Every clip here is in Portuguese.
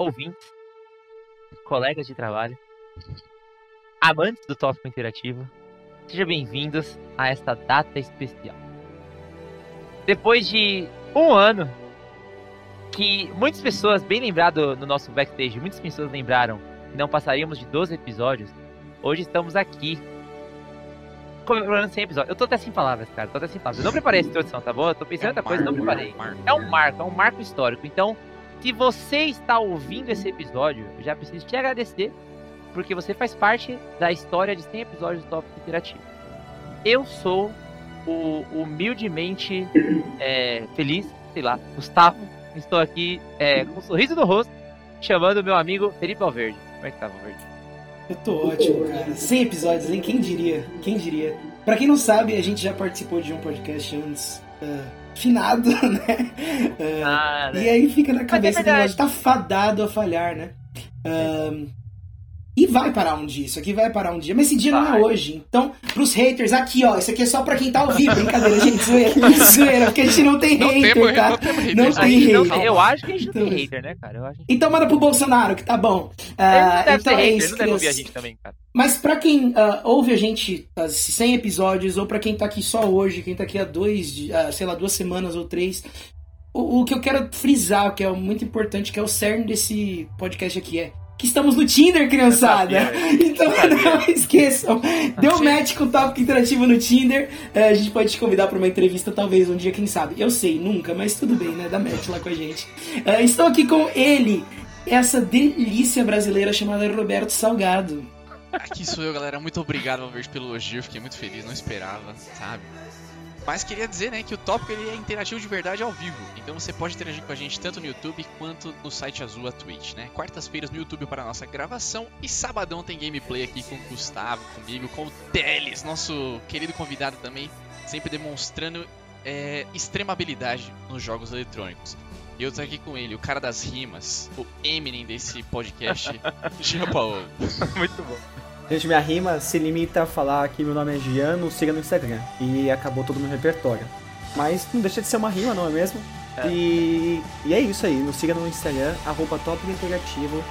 ouvintes, colegas de trabalho, amantes do tópico interativo, sejam bem-vindos a esta data especial. Depois de um ano que muitas pessoas, bem lembrado no nosso backstage, muitas pessoas lembraram que não passaríamos de 12 episódios, hoje estamos aqui comemorando 100 episódios. Eu tô até sem palavras, cara, tô até sem palavras. Eu não preparei essa introdução, tá bom? Eu tô pensando em outra coisa, não preparei. É um marco, é um marco histórico. Então, se você está ouvindo esse episódio, eu já preciso te agradecer, porque você faz parte da história de 100 episódios do Tópico Interativo. Eu sou o humildemente é, feliz, sei lá, Gustavo. Estou aqui é, com um sorriso no rosto, chamando meu amigo Felipe Alverde. Como é que tá, Alverde? Eu tô ótimo, cara. 100 episódios, hein? Quem diria? Quem diria? Pra quem não sabe, a gente já participou de um podcast antes. Uh, finado, né? Uh, ah, né? E aí fica na cabeça é do tá fadado a falhar, né? Uh, e vai parar um dia, isso aqui vai parar um dia, mas esse dia vai. não é hoje. Então, pros haters, aqui ó, isso aqui é só pra quem tá ao vivo, brincadeira, gente, zoeira, zoeira, porque a gente não tem não hater, temos, tá? Não, temos não tem hater. eu acho que a gente não tem então, hater, né, cara? Eu acho Então manda pro Bolsonaro, que tá bom. Uh, então é isso, não deve ouvir a gente também, cara. Mas pra quem uh, ouve a gente as 100 episódios, ou pra quem tá aqui só hoje, quem tá aqui há dois, uh, sei lá, duas semanas ou três, o, o que eu quero frisar, que é muito importante, que é o cerne desse podcast aqui, é que estamos no Tinder, criançada. Então não esqueçam. Deu match com o tópico interativo no Tinder. É, a gente pode te convidar para uma entrevista, talvez um dia, quem sabe. Eu sei, nunca, mas tudo bem, né? Dá match lá com a gente. É, estou aqui com ele, essa delícia brasileira chamada Roberto Salgado. Aqui sou eu, galera. Muito obrigado, Valverde, pelo elogio. Fiquei muito feliz, não esperava, sabe? Mas queria dizer, né, que o tópico ele é interativo de verdade ao vivo. Então você pode interagir com a gente tanto no YouTube quanto no site azul a Twitch, né? Quartas-feiras no YouTube para a nossa gravação e sabadão tem gameplay aqui com o Gustavo, comigo, com o Teles, nosso querido convidado também, sempre demonstrando é, extrema habilidade nos jogos eletrônicos. E eu tô aqui com ele, o cara das rimas, o Eminem desse podcast, Jean Paulo. Muito bom. Gente, minha rima se limita a falar que meu nome é Giano, siga no Instagram. E acabou todo o meu repertório. Mas não deixa de ser uma rima, não é mesmo? É. E, e é isso aí, nos siga no Instagram, arroba Interativo.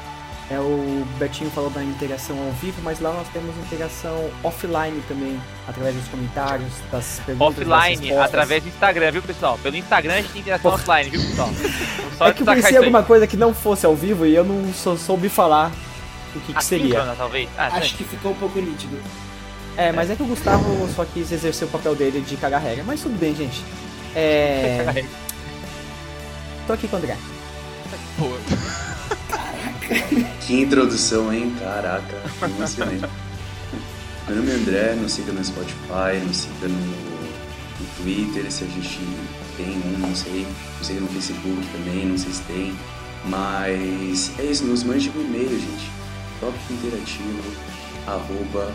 É, o Betinho falou da interação ao vivo, mas lá nós temos interação offline também, através dos comentários, das perguntas. Offline, através do Instagram, viu pessoal? Pelo Instagram a gente tem interação offline, viu pessoal? Só é que eu pensei alguma coisa que não fosse ao vivo e eu não sou, soube falar o que, que seria. talvez. Ah, Acho que ficou um pouco nítido. É, mas é que o Gustavo só quis exercer o papel dele de cagar regra. Mas tudo bem, gente. É. Tô aqui com o André. Boa. Caraca. Que introdução, hein? Caraca. Excelente. Meu nome é André, nos siga no Spotify, nos siga no, no Twitter, se a gente tem um, não sei. Nos siga no Facebook também, não sei se tem. Mas é isso, nos mande um e-mail, gente tópico interativo, arroba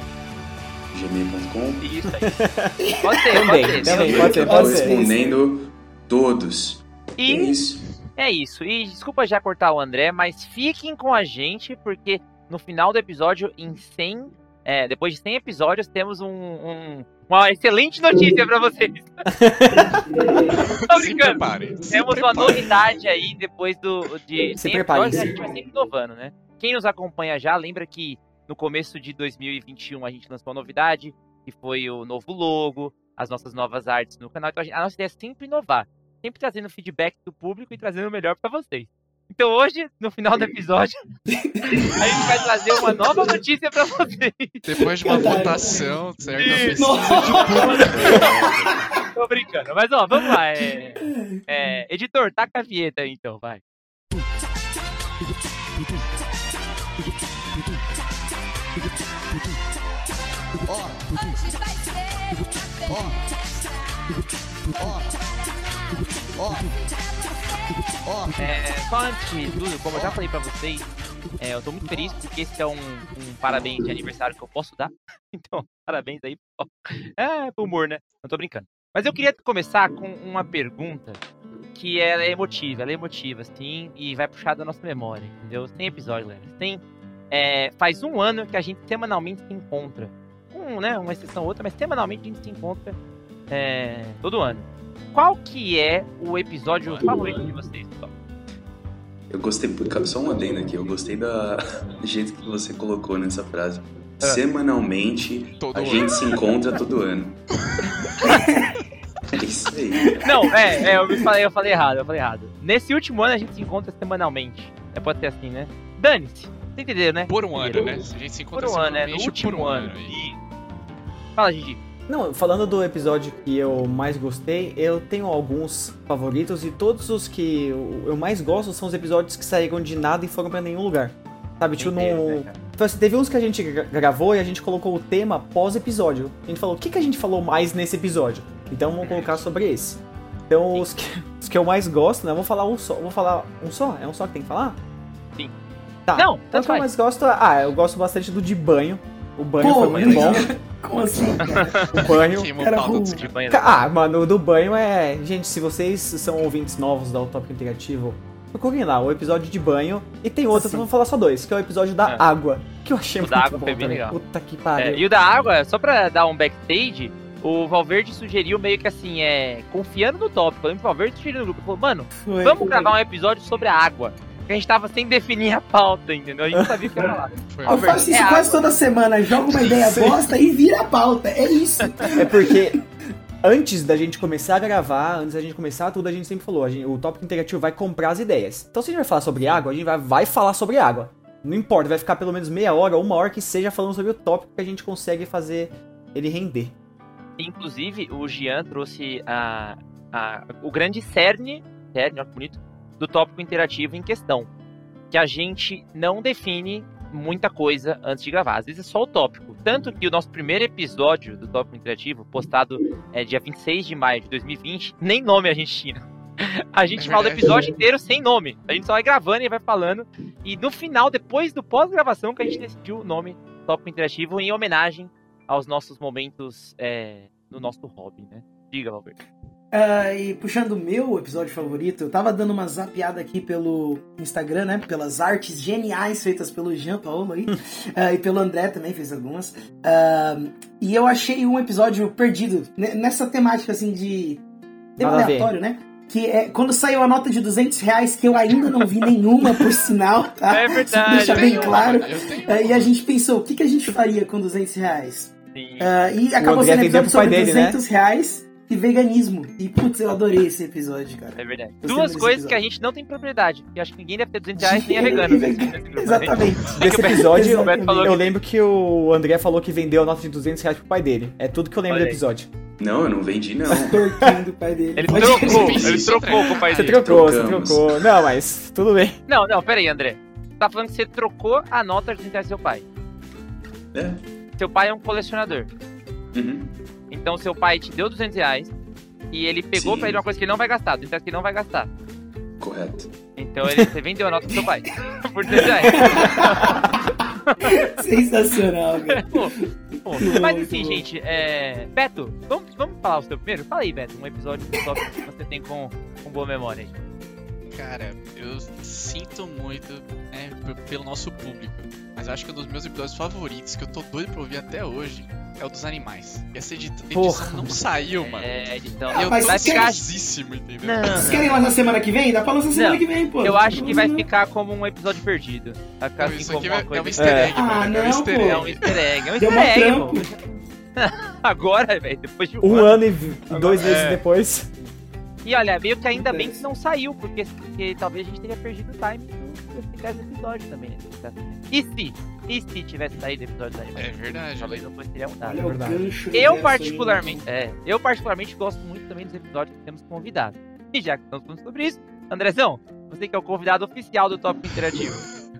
gmail.com. Isso aí. Pode ser, também, pode ser. Também, pode ser, pode ser. respondendo todos. E é isso. É isso. E desculpa já cortar o André, mas fiquem com a gente, porque no final do episódio, em 100, é, depois de 100 episódios, temos um, um uma excelente notícia para vocês. Tô brincando. Temos uma novidade aí depois do, de Se 100 episódios, a gente vai sempre inovando, né? Quem nos acompanha já lembra que no começo de 2021 a gente lançou uma novidade, que foi o novo logo, as nossas novas artes no canal. Então a, gente, a nossa ideia é sempre inovar, sempre trazendo feedback do público e trazendo o melhor para vocês. Então hoje, no final do episódio, a gente vai trazer uma nova notícia para vocês. Depois de uma votação, certo? Tô brincando, mas ó, vamos lá. É, é, editor, taca a vinheta aí então, vai. É, só antes de tudo, como eu já falei pra vocês, é, eu tô muito feliz porque esse é um, um, parabéns de aniversário que eu posso dar. Então, parabéns aí. É, pro humor, né? Não tô brincando. Mas eu queria começar com uma pergunta que é emotiva, ela é emotiva, assim, e vai puxar da nossa memória, entendeu? Tem episódio, galera. Tem. É, faz um ano que a gente semanalmente se encontra com né, uma exceção ou outra, mas semanalmente a gente se encontra é, todo ano. Qual que é o episódio favorito de vocês, pessoal? Eu gostei, só um adendo aqui, eu gostei da do jeito que você colocou nessa frase. É. Semanalmente, Todo a ano. gente se encontra todo ano. é isso aí. Não, é, é, eu me falei, eu falei errado, eu falei errado. Nesse último ano a gente se encontra semanalmente. É, pode ser assim, né? Dane-se. Você entendeu, né? Por um ano, Entendeu? né? A gente se Por encontra um ano, né? No último por um ano. aí. E... Fala, Gigi. Não, falando do episódio que eu mais gostei, eu tenho alguns favoritos e todos os que eu mais gosto são os episódios que saíram de nada e foram pra nenhum lugar. Sabe, tipo, né, no... cara? Então, assim, teve uns que a gente gra- gravou e a gente colocou o tema pós-episódio. A gente falou, o que, que a gente falou mais nesse episódio? Então vamos colocar sobre esse. Então, os que, os que eu mais gosto, né? Vou falar um só. Vou falar um só? É um só que tem que falar? Sim. Tá. Não, então, o que eu mais gosto. Ah, eu gosto bastante do de banho. O banho Pô, foi muito bom. Como assim, cara? O banho. Era o banho. Ah, mano, o do banho é. Gente, se vocês são ouvintes novos da Utópico Interativo, procurem lá o episódio de banho. E tem outro, Sim. eu vou falar só dois, que é o episódio da É. água. Que eu achei O muito da água bom foi bem também. legal. Puta que É, pariu. e o da água, só pra dar um backstage, o Valverde sugeriu meio que assim, é. Confiando no tópico. O Valverde sugeriu no grupo. Falou, mano, Foi. vamos gravar um episódio sobre a água. Porque a gente tava sem definir a pauta, entendeu? A gente não sabia o que falar. Foi Eu faço isso É quase água. toda semana. Joga uma ideia bosta e vira a pauta. É isso. É porque antes da gente começar a gravar, antes da gente começar tudo, a gente sempre falou, a gente- o Tópico Interativo vai comprar as ideias. Então se a gente vai falar sobre água, a gente vai, vai falar sobre água. Não importa, vai ficar pelo menos meia hora, uma hora que seja falando sobre o tópico que a gente consegue fazer ele render. Inclusive, o Gian trouxe a, a- o grande cerne, cerne, que bonito, do tópico interativo em questão. Que a gente não define muita coisa antes de gravar. Às vezes é só o tópico. Tanto que o nosso primeiro episódio do tópico interativo, postado é, dia 26 de maio de 2020, nem nome a gente tinha. A gente fala o episódio inteiro sem nome. A gente só vai gravando e vai falando. E no final, depois do pós-gravação, que a gente decidiu o nome Tópico Interativo em homenagem aos nossos momentos é, no nosso hobby, né? Diga, Valverde. Ah, e puxando o meu episódio favorito, eu tava dando uma zapeada aqui pelo Instagram, né? Pelas artes geniais feitas pelo Jean Paulo aí. ah, e pelo André também fez algumas. Ah, e eu achei um episódio perdido ne- nessa temática assim de. Tema aleatório, né? Que é quando saiu a nota de 200 reais, que eu ainda não vi nenhuma, por sinal, tá? É verdade. deixa bem uma, claro. Ah, e uma. a gente pensou, o que, que a gente faria com 200 reais? Sim. Ah, e acabou sendo episódio pro pai sobre dele, né? 200 reais e veganismo. E putz, eu adorei esse episódio, cara. É verdade. Gostei Duas coisas que a gente não tem propriedade. Porque acho que ninguém deve ter 200 reais nem é vegano. nesse- nesse né? Exatamente. Desse o Beto- episódio, o falou eu lembro que o André falou que vendeu a nota de 200 reais pro pai dele. É tudo que eu lembro Olha do aí. episódio. Não, eu não vendi, não. Torquinho do pai dele. Ele Pode trocou, ele trocou com o pai Você dele. trocou, você Trocamos. trocou. Não, mas tudo bem. Não, não, pera aí, André. Você tá falando que você trocou a nota de 200 reais do seu pai. É. Seu pai é um colecionador. Uhum. Então seu pai te deu 200 reais e ele pegou Sim. pra ele uma coisa que ele não vai gastar. 200 reais que ele não vai gastar. Correto. Então ele, você vendeu a nota pro seu pai. Por 200 reais. Sensacional. Muito Mas assim, gente, é... Beto, vamos, vamos falar o seu primeiro? Fala aí, Beto, um episódio do top que você tem com, com boa memória aí. Cara, eu sinto muito né, pelo nosso público. Mas eu acho que um dos meus episódios favoritos, que eu tô doido pra ouvir até hoje, é o dos animais. E essa edita- edição Porra. não saiu, mano. É, então, Ah, eu mas tô vai você- ficar... ansiosíssimo, entendeu? Não, Vocês não. querem lançar semana que vem? Dá pra lançar semana Não, que vem, pô. Eu acho que vai Não, ficar como um episódio perdido. Vai ficar Não, assim isso como aqui uma é coisa... um easter egg, Ah, mano. é um não, easter pô. É egg. um easter egg, é um easter egg. Agora, velho, depois de Um ano e vi- dois É. meses depois. E olha, meio que ainda bem que não saiu, porque, porque talvez a gente teria perdido o time do episódio também, né? E se? E se tivesse saído o episódio da É verdade. Talvez não fosse teria mudado. Olha o verdade. Eu particularmente, é, eu particularmente gosto muito também dos episódios que temos convidados. E já que estamos falando sobre isso, Andrezão, você que é o convidado oficial do Tópico Interativo,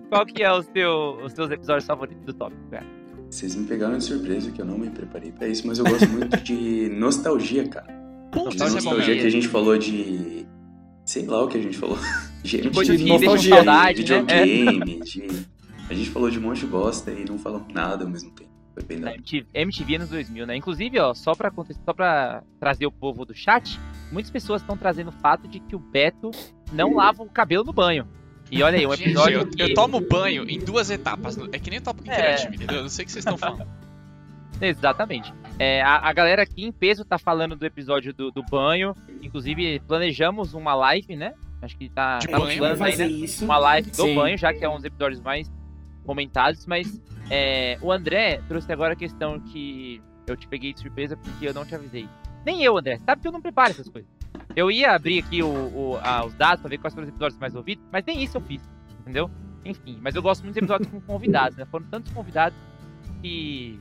qual que é o seu, os seus episódios favoritos do Tópico, cara? Vocês me pegaram de surpresa que eu não me preparei pra isso, mas eu gosto muito de nostalgia, cara. De é bom nostalgia mesmo. que a gente falou de. Sei lá o que a gente falou. De Coisas de nostalgia, saudade, né? É. videogame, de. A gente falou de um monte de bosta e não falamos nada ao mesmo tempo. Foi bem da Na MTV, MTV nos 2000, né? Inclusive, ó, só pra, só pra trazer o povo do chat, muitas pessoas estão trazendo o fato de que o Beto não lava o cabelo no banho. E olha aí, um Gente, episódio eu, que... eu tomo banho em duas etapas. É que nem o tópico É. interativo, entendeu? Eu não sei o que vocês estão falando. Exatamente. É, a, a galera aqui em peso tá falando do episódio do, do banho. Inclusive, planejamos uma live, né? Acho que tá, tá nos planos aí, né? isso. Uma live do Sim. banho, já que é um dos episódios mais comentados, mas é, o André trouxe agora a questão que eu te peguei de surpresa porque eu não te avisei. Nem eu, André. Sabe que eu não preparo essas coisas. Eu ia abrir aqui o, o- a- os dados pra ver quais foram os episódios mais ouvidos, mas nem isso eu fiz, entendeu? Enfim, mas eu gosto muito de episódios com convidados, né? Foram tantos convidados que,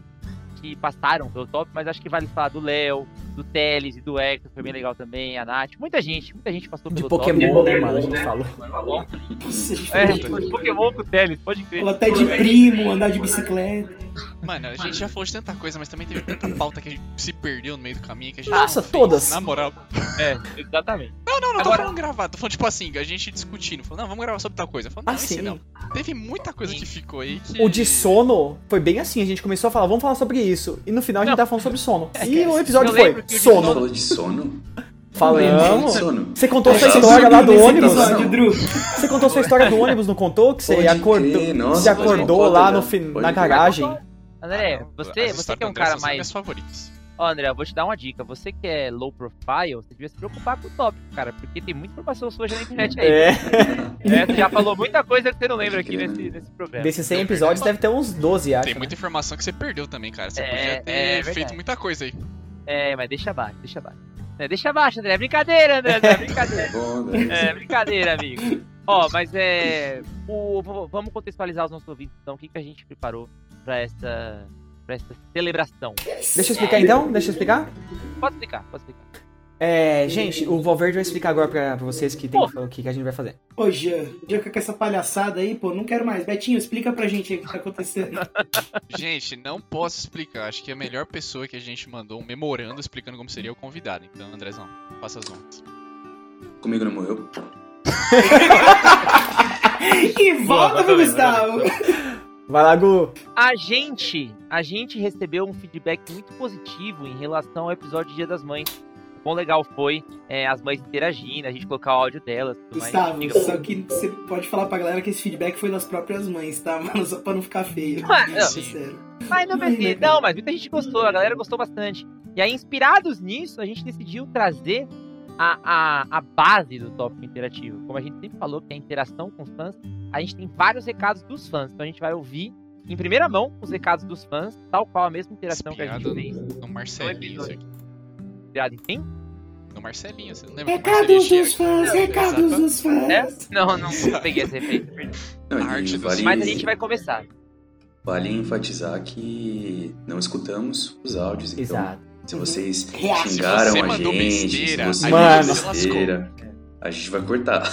que passaram pelo top, mas acho que vale falar do Léo, do Teles e do Hector, foi bem legal também, a Nath. Muita gente, muita gente passou De pelo Pokémon, top. né, mano? A gente falou. Nossa, gente É, falou de Pokémon com o Teles, pode crer. Falou até de primo, andar de bicicleta. Mano, a gente já falou de tanta coisa, mas também teve tanta pauta que a gente se perdeu no meio do caminho que a gente Nossa, todas. Na moral. É, exatamente. Não, não, não tô Agora- falando gravar, tô falando tipo assim, a gente discutindo, falando, não, vamos gravar sobre tal coisa. Falando, não, Ah, sim. não. Teve muita coisa que ficou aí que. O de sono foi bem assim, a gente começou a falar, vamos falar sobre isso. E no final a gente Não. tava falando sobre sono. E o episódio foi sono. Falou de sono? Falamos. Você contou sua história lá do ônibus. episódio, Drew. Você contou sua história do ônibus, não contou? Que você Pode acordou, crer, nossa, você acordou lá no na garagem. André, As você, você que é um André cara mais. minhas favoritas. Ó, André, eu vou te dar uma dica. Você que é low profile, você devia se preocupar com o tópico, cara, porque tem muita informação suja na internet aí. É, É, você já falou muita coisa que você não lembra aqui nesse, nesse programa. desses 100 episódios deve ter uns 12, acho. Tem né? muita informação que você perdeu também, cara. Você É, podia ter é feito muita coisa aí. É, mas deixa abaixo, deixa abaixo. É, deixa abaixo, André. É brincadeira, André. É brincadeira. Né? É brincadeira, amigo. Ó, mas é. O, vamos contextualizar os nossos ouvintes, então. O que, que a gente preparou pra essa, pra essa celebração? Deixa eu explicar então? Deixa eu explicar? Pode explicar, pode explicar. É, gente, o Valverde vai explicar agora pra, pra vocês que tem, o que, que a gente vai fazer. Ô, Jean, Jean com essa palhaçada aí, pô, não quero mais. Betinho, explica pra gente aí o que tá acontecendo. Gente, não posso explicar. Acho que a melhor pessoa que a gente mandou um memorando explicando como seria o convidado. Então, Andrezão, faça as honras. Comigo não morreu? E volta Boa, pro Gustavo. Vai lá, Gu. A gente, a gente recebeu um feedback muito positivo em relação ao episódio de Dia das Mães. O quão legal foi é, as mães interagindo, a gente colocar o áudio delas. Tudo mais. Gustavo, Diga- só que você pode falar pra galera que esse feedback foi das próprias mães, tá, mano? Só pra não ficar feio. Ah, não. Sério. Mas não precisa. Não, mas muita gente gostou, a galera gostou bastante. E aí, inspirados nisso, a gente decidiu trazer a, a, a base do tópico interativo. Como a gente sempre falou, que é a interação com os fãs, a gente tem vários recados dos fãs. Então a gente vai ouvir em primeira mão os recados dos fãs, tal qual a mesma interação que a gente fez. no Marcelinho, isso aqui. Inspirado em quem? No Marcelinho, você não lembra Recados dos fãs, recados Exato. dos fãs. É? Não, não peguei essa referência. perdi. Não, A arte vale, Mas a gente vai começar. vale enfatizar que não escutamos os áudios. Então, Exato. Se vocês Reaça. xingaram Se você a mandou gente, besteira, se você besteira, a gente vai cortar.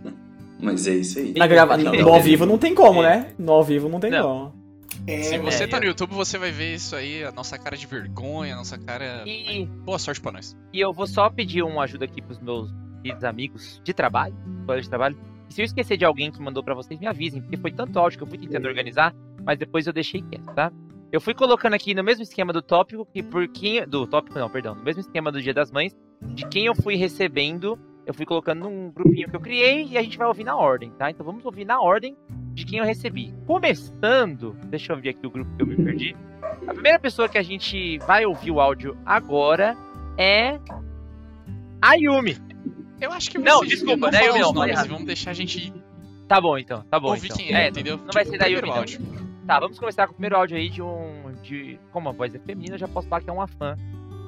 Mas é isso aí. Na grava... Não, No ao vivo não tem como, né? No ao vivo não tem Não. como. É, Se você É, tá no YouTube, você vai ver isso aí, a nossa cara de vergonha, a nossa cara. E, Boa sorte pra nós. e eu vou só pedir uma ajuda aqui pros meus queridos amigos de trabalho, colegas de trabalho. E se eu esquecer de alguém que mandou pra vocês, me avisem, porque foi tanto áudio que eu fui tentando organizar, mas depois eu deixei quieto, tá? Eu fui colocando aqui no mesmo esquema do tópico, que por quem. Do tópico, não, perdão. No mesmo esquema do Dia das Mães, de quem eu fui recebendo, eu fui colocando num grupinho que eu criei e a gente vai ouvir na ordem, tá? Então vamos ouvir na ordem de quem eu recebi. Começando, deixa eu ver aqui o grupo que eu me perdi. A primeira pessoa que a gente vai ouvir o áudio agora é. A Yumi. Eu acho que Não, vocês desculpa, não né, eu os não, nomes vamos deixar a gente Tá bom então, tá bom. ouvir então. quem é, É, entendeu? não vai ser da Yumi, não. Tá, vamos começar com o primeiro áudio aí de um. De, como a voz é feminina, eu já posso falar que é uma fã.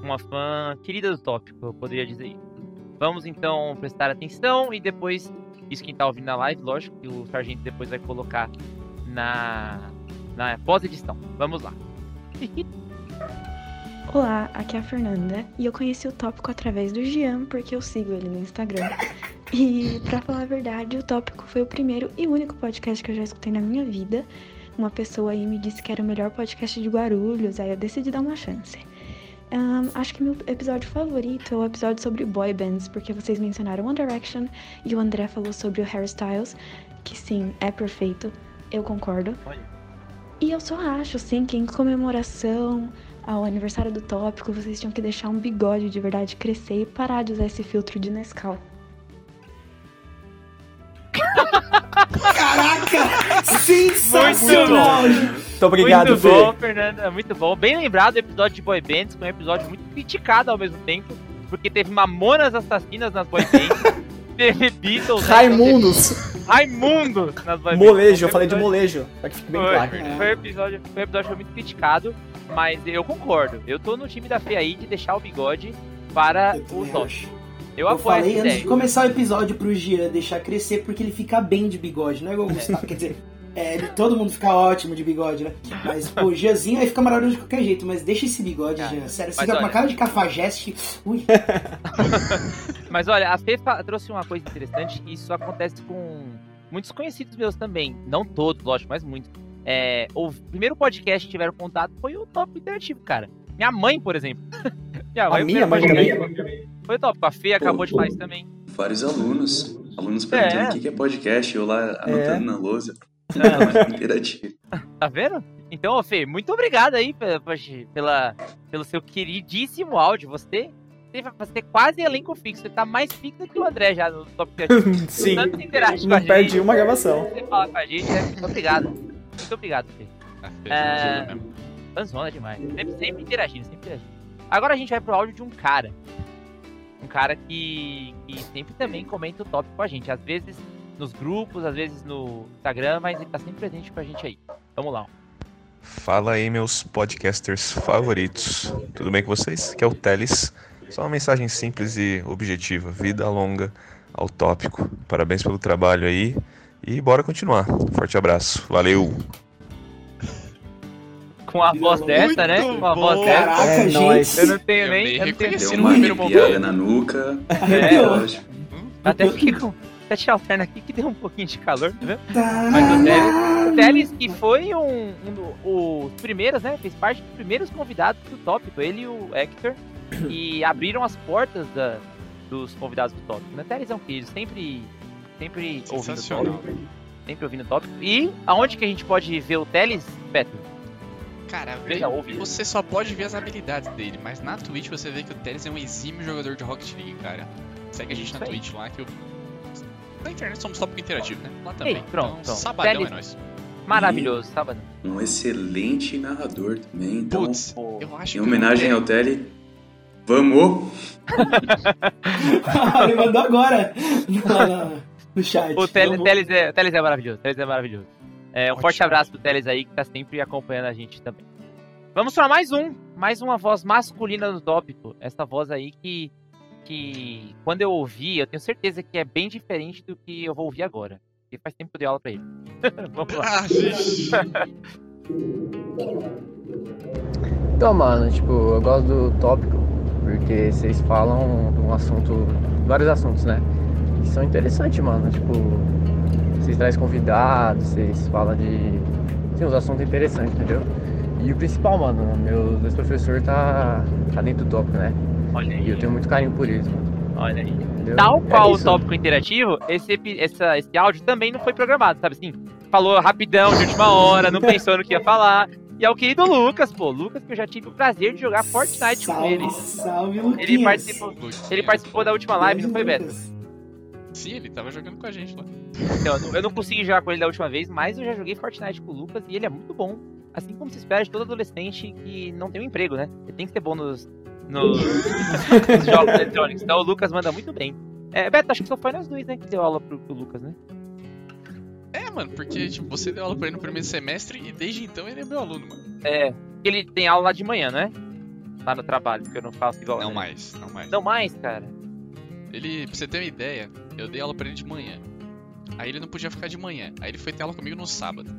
Uma fã querida do tópico, eu poderia dizer. Vamos então prestar atenção e depois, isso quem tá ouvindo na live, lógico que o Sargento depois vai colocar na, na pós-edição. Vamos lá. Olá, aqui é a Fernanda e eu conheci o tópico através do Gian porque eu sigo ele no Instagram. E pra falar a verdade, o tópico foi o primeiro e único podcast que eu já escutei na minha vida. Uma pessoa aí me disse que era o melhor podcast de Guarulhos, aí eu decidi dar uma chance. Ahn, acho que meu episódio favorito é o episódio sobre boy bands, porque vocês mencionaram One Direction e o André falou sobre o Harry Styles, que sim, é perfeito, eu concordo. E eu só acho, sim, que em comemoração ao aniversário do tópico, vocês tinham que deixar um bigode de verdade crescer e parar de usar esse filtro de Nescau. Caraca! Sensacional! Muito obrigado, muito Fê. bom, Fernanda. Muito bom. Bem lembrado o episódio de boy bands, que é um episódio muito criticado ao mesmo tempo, porque teve mamonas assassinas nas boy bands. teve Beatles. né? Raimundos. Teve Raimundos nas lives. Molejo, Então eu falei de molejo. Pra que fique bem Foi, claro. foi, um episódio, foi um episódio que foi muito criticado, mas eu concordo. Eu tô no time da Fê aí de deixar o bigode para o top. Eu Eu falei antes de começar o episódio pro Gian deixar crescer, porque ele fica bem de bigode, não é igual o Gustavo, quer dizer, é, todo mundo fica ótimo de bigode, né? Mas, pô, o Gianzinho aí fica maravilhoso de qualquer jeito, mas deixa esse bigode, Ah, Gian, sério, você fica com uma olha- cara de cafajeste, ui, Mas olha, a Fê trouxe uma coisa interessante e isso acontece com muitos conhecidos meus também. Não todos, lógico, mas muitos. É, o primeiro podcast que tiveram contato foi o Top Interativo, cara. Minha mãe, por exemplo. minha A o minha mãe podcast também. Foi o top. A Fê acabou de falar isso também. Vários alunos. Alunos perguntando É. o que que é podcast, eu lá anotando na lousa. Ah, Interativo. Tá vendo? Então, ô Fê, muito obrigado aí pela, pela- pelo seu queridíssimo áudio. Você, você é quase elenco fixo. Você tá mais fixo que o André já no Top Interativo. Sim. Tanto você interage com a Não gente, perdi uma gravação. Você fala com a gente. né? Muito obrigado. Muito obrigado, Fê. Fê, É. Fanzona demais. Sempre, sempre interagindo, sempre interagindo. Agora a gente vai pro áudio de um cara. Um cara que, que sempre também comenta o tópico com a gente. Às vezes nos grupos, às vezes no Instagram, mas ele tá sempre presente com a gente aí. Vamos lá. Fala aí, meus podcasters favoritos. Tudo bem com vocês? Aqui é o Teles. Só uma mensagem simples e objetiva. Vida longa ao tópico. Parabéns pelo trabalho aí. E bora continuar. Forte abraço. Valeu! Com a voz dessa, né? Com a voz dessa. caraca, É, gente. Eu não tenho Eu nem. Eu não tenho reconheci Deu no uma primeiro arrepiada momento. na nuca. arrepiou. Lógico. Até fiquei com. Até te alterna aqui que deu um pouquinho de calor, tá vendo? Tá, Mas o Teles, o Teles que foi um, um os primeiros, né? Fez parte dos primeiros convidados do tópico. Ele e o Hector. E abriram as portas da, dos convidados do tópico. Né? Teles é um querido, sempre, sempre ouvindo o tópico. Sempre ouvindo o tópico. E aonde que a gente pode ver o Teles, Beto? Cara, já ouve. você só pode ver as habilidades dele, mas na Twitch você vê que o Teles é um exímio jogador de Rocket League, cara. Segue a gente na aí. Twitch lá que eu. Na internet somos tópico interativo, né? Lá também. Ei, pronto, então, pronto. sabadão Teles- é nóis. Maravilhoso, sábado. Um excelente narrador também. Então, Putz, eu acho em que. homenagem ao Tele, vamos! ele mandou agora no, no- no chat. O Teles. Teles é, o Teles é maravilhoso. o Teles é maravilhoso. É, um Ótimo. forte abraço pro Teles aí que tá sempre acompanhando a gente também. Vamos para mais um. Mais uma voz masculina no tópico. Essa voz aí que, que quando eu ouvi, eu tenho certeza que é bem diferente do que eu vou ouvir agora. Porque faz tempo que eu dei aula pra ele. Vamos lá. Ah. Então, mano, tipo, eu gosto do tópico porque vocês falam de um assunto, vários assuntos, né? Que são interessantes, mano. Tipo, vocês trazem convidados, vocês falam de. Sim, uns assuntos interessantes, entendeu? E o principal, mano, meu ex-professor tá, tá dentro do tópico, né? Olha E eu aí. tenho muito carinho por isso, mano. Olha aí. Entendeu? Tal É qual o isso. tópico interativo, esse, essa, esse áudio também não foi programado, sabe assim? Falou rapidão, de última hora, não pensou no que ia falar. E é o querido Lucas, pô. Lucas, que eu já tive o prazer de jogar Fortnite com salve, ele. Salve, Luquinhas. Ele participou, ele participou da última live, não foi, Beto? Sim, ele tava jogando com a gente lá. Então, eu não- consegui jogar com ele da última vez, mas eu já joguei Fortnite com o Lucas e ele é muito bom. Assim como se espera de todo adolescente que não tem um emprego, né? Ele tem que ser bom nos, nos, nos jogos eletrônicos. Então o Lucas manda muito bem. É, Beto, acho que só foi nós dois, né, que deu aula pro, pro Lucas, né? É, mano, porque tipo, você deu aula pra ele no primeiro semestre e desde então ele é meu aluno, mano. É, porque ele tem aula lá de manhã, né? Lá no trabalho, porque eu não faço igual. Não né? mais, não mais. Não mais, cara. Ele, pra você ter uma ideia, eu dei aula pra ele de manhã. Aí ele não podia ficar de manhã. Aí ele foi ter aula comigo no sábado.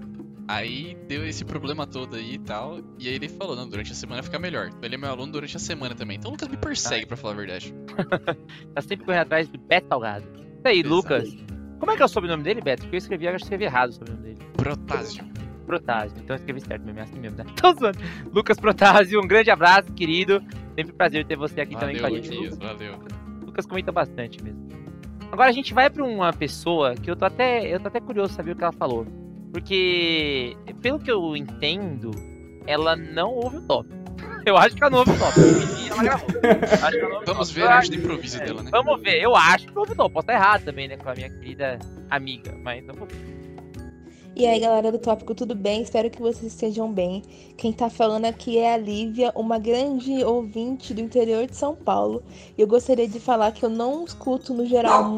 Aí deu esse problema todo aí e tal. E aí ele falou, não, durante a semana fica melhor. Então ele é meu aluno durante a semana também. Então o Lucas me persegue, pra falar a verdade. Tá sempre correndo atrás do Beto Salgado. Isso aí, Exato. Lucas. Como é que é o sobrenome dele, Beto? Porque eu escrevi, acho que eu escrevi errado o sobrenome dele. Protásio. Protásio. Então eu escrevi certo mesmo, é assim mesmo, né? Tô zoando. Lucas Protásio, um grande abraço, querido. Sempre um prazer ter você aqui também Valeu, com a gente. Luquinhas, valeu. Lucas comenta bastante mesmo. Agora a gente vai pra uma pessoa que eu tô até, eu tô até curioso saber o que ela falou. Porque, pelo que eu entendo, ela não ouve o top. Eu acho que ela não ouve o top. Ela gravou. Ela não Vamos top. ver a arte do improviso é, dela, né? Vamos ver, eu acho que ouve o top. Posso estar errado também, né? Com a minha querida amiga. Mas vamos ver. E aí, galera do Tópico, tudo bem? Espero que vocês estejam bem. Quem tá falando aqui é a Lívia, uma grande ouvinte do interior de São Paulo. E eu gostaria de falar que eu não escuto no geral.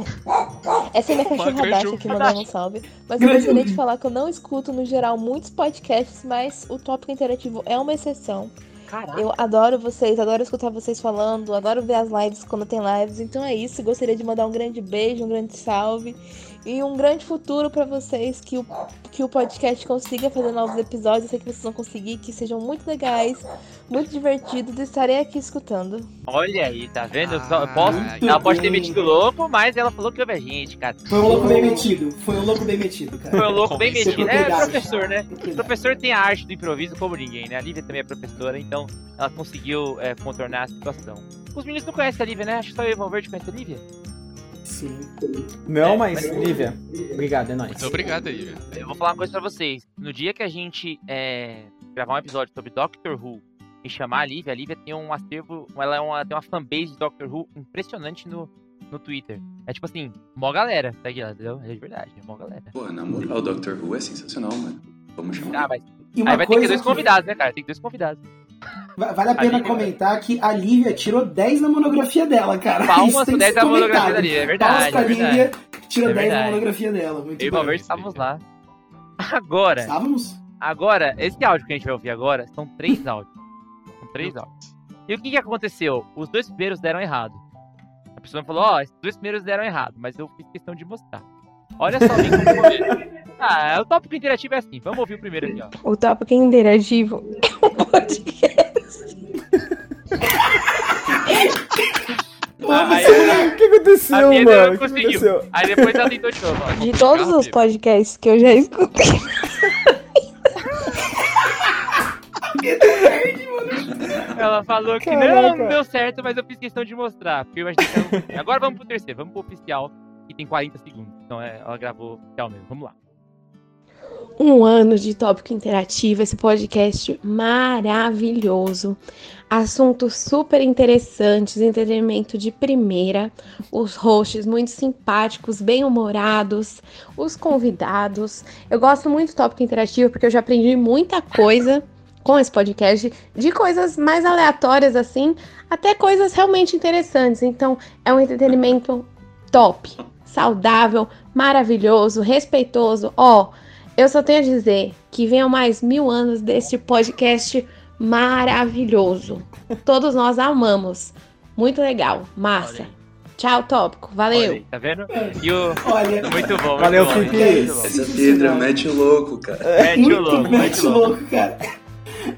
Essa é minha cachorra Dasha que mandou um salve. Mas eu gostaria de falar que eu não escuto no geral muitos podcasts, mas o Tópico Interativo é uma exceção. Caraca. Eu adoro vocês, adoro escutar vocês falando, adoro ver as lives quando tem lives. Então é isso, gostaria de mandar um grande beijo, um grande salve e um grande futuro para vocês, que o, que o podcast consiga fazer novos episódios. Eu sei que vocês vão conseguir, que sejam muito legais, muito divertidos e estarei aqui escutando. Olha aí, tá vendo? Ah, posso, ela pode ter metido louco, mas ela falou que ouve a gente, cara. Foi um louco bem metido. Foi um louco bem metido, cara. Foi um louco bem metido. É professor, né? O professor tem a arte do improviso como ninguém, né? A Lívia também é professora, então ela conseguiu é, contornar a situação. Os meninos não conhecem a Lívia, né? Acho que só eu e o Valverde conhece a Lívia. Sim. Não, É, mas, mas- Lívia, obrigado, é nóis. Muito obrigado aí, velho. Eu vou falar uma coisa pra vocês. No dia que a gente é, gravar um episódio sobre Doctor Who e chamar a Lívia, a Lívia tem um acervo, ela é uma, tem uma fanbase de Doctor Who impressionante no, no Twitter. É tipo assim, mó galera segue ela, entendeu? É de verdade, é mó galera. Pô, na moral, Doctor Who é sensacional, mano. Vamos chamar. Ah, mas E uma aí vai ter que ter coisa dois que convidados, né, cara? Tem que ter dois convidados. Va- vale a pena Lívia- comentar que a Lívia tirou 10 na monografia dela, cara. Palmas Isso tem pro que 10 ser da monografia comentado. da Lívia, é Palmas verdade. pra É verdade. Lívia, que tirou É 10 na monografia dela. Muito Eu e o. Valverde estávamos lá. Agora, Estávamos? agora, esse áudio que a gente vai ouvir agora são três áudios. São três áudios. E o que, que aconteceu? Os dois primeiros deram errado. A pessoa falou, ó, esses dois primeiros deram errado, mas eu fiz questão de mostrar. Olha só bem como começa. Ah, o tópico interativo é assim. Vamos ouvir o primeiro aqui, ó. O Tópico Interativo é um podcast. O que aconteceu, a Pedro mano? não O que conseguiu. aconteceu? Aí depois ela tentou de novo. De todos os podcasts que eu já escutei. Ela falou que Caraca. não, deu certo, mas eu fiz questão de mostrar. Porque eu imaginei que era Agora vamos pro terceiro, vamos pro oficial, que tem 40 segundos. Então é, ela gravou oficial mesmo. Vamos lá. Um ano de tópico interativo, esse podcast maravilhoso. Assuntos super interessantes, entretenimento de primeira, os hosts muito simpáticos, bem-humorados, os convidados. Eu gosto muito do tópico interativo porque eu já aprendi muita coisa com esse podcast, de coisas mais aleatórias assim, até coisas realmente interessantes. Então, é um entretenimento top, saudável, maravilhoso, respeitoso. Ó, eu só tenho a dizer que venham mais mil anos deste podcast maravilhoso. Todos nós amamos. Muito legal, Olha massa. Tchau, tópico. olha Valeu. aí, tá vendo? E o. Olha, Muito bom, muito Valeu, muito bom. Essa Pedra mete o louco, cara. Mete o louco, mete o louco. louco, cara.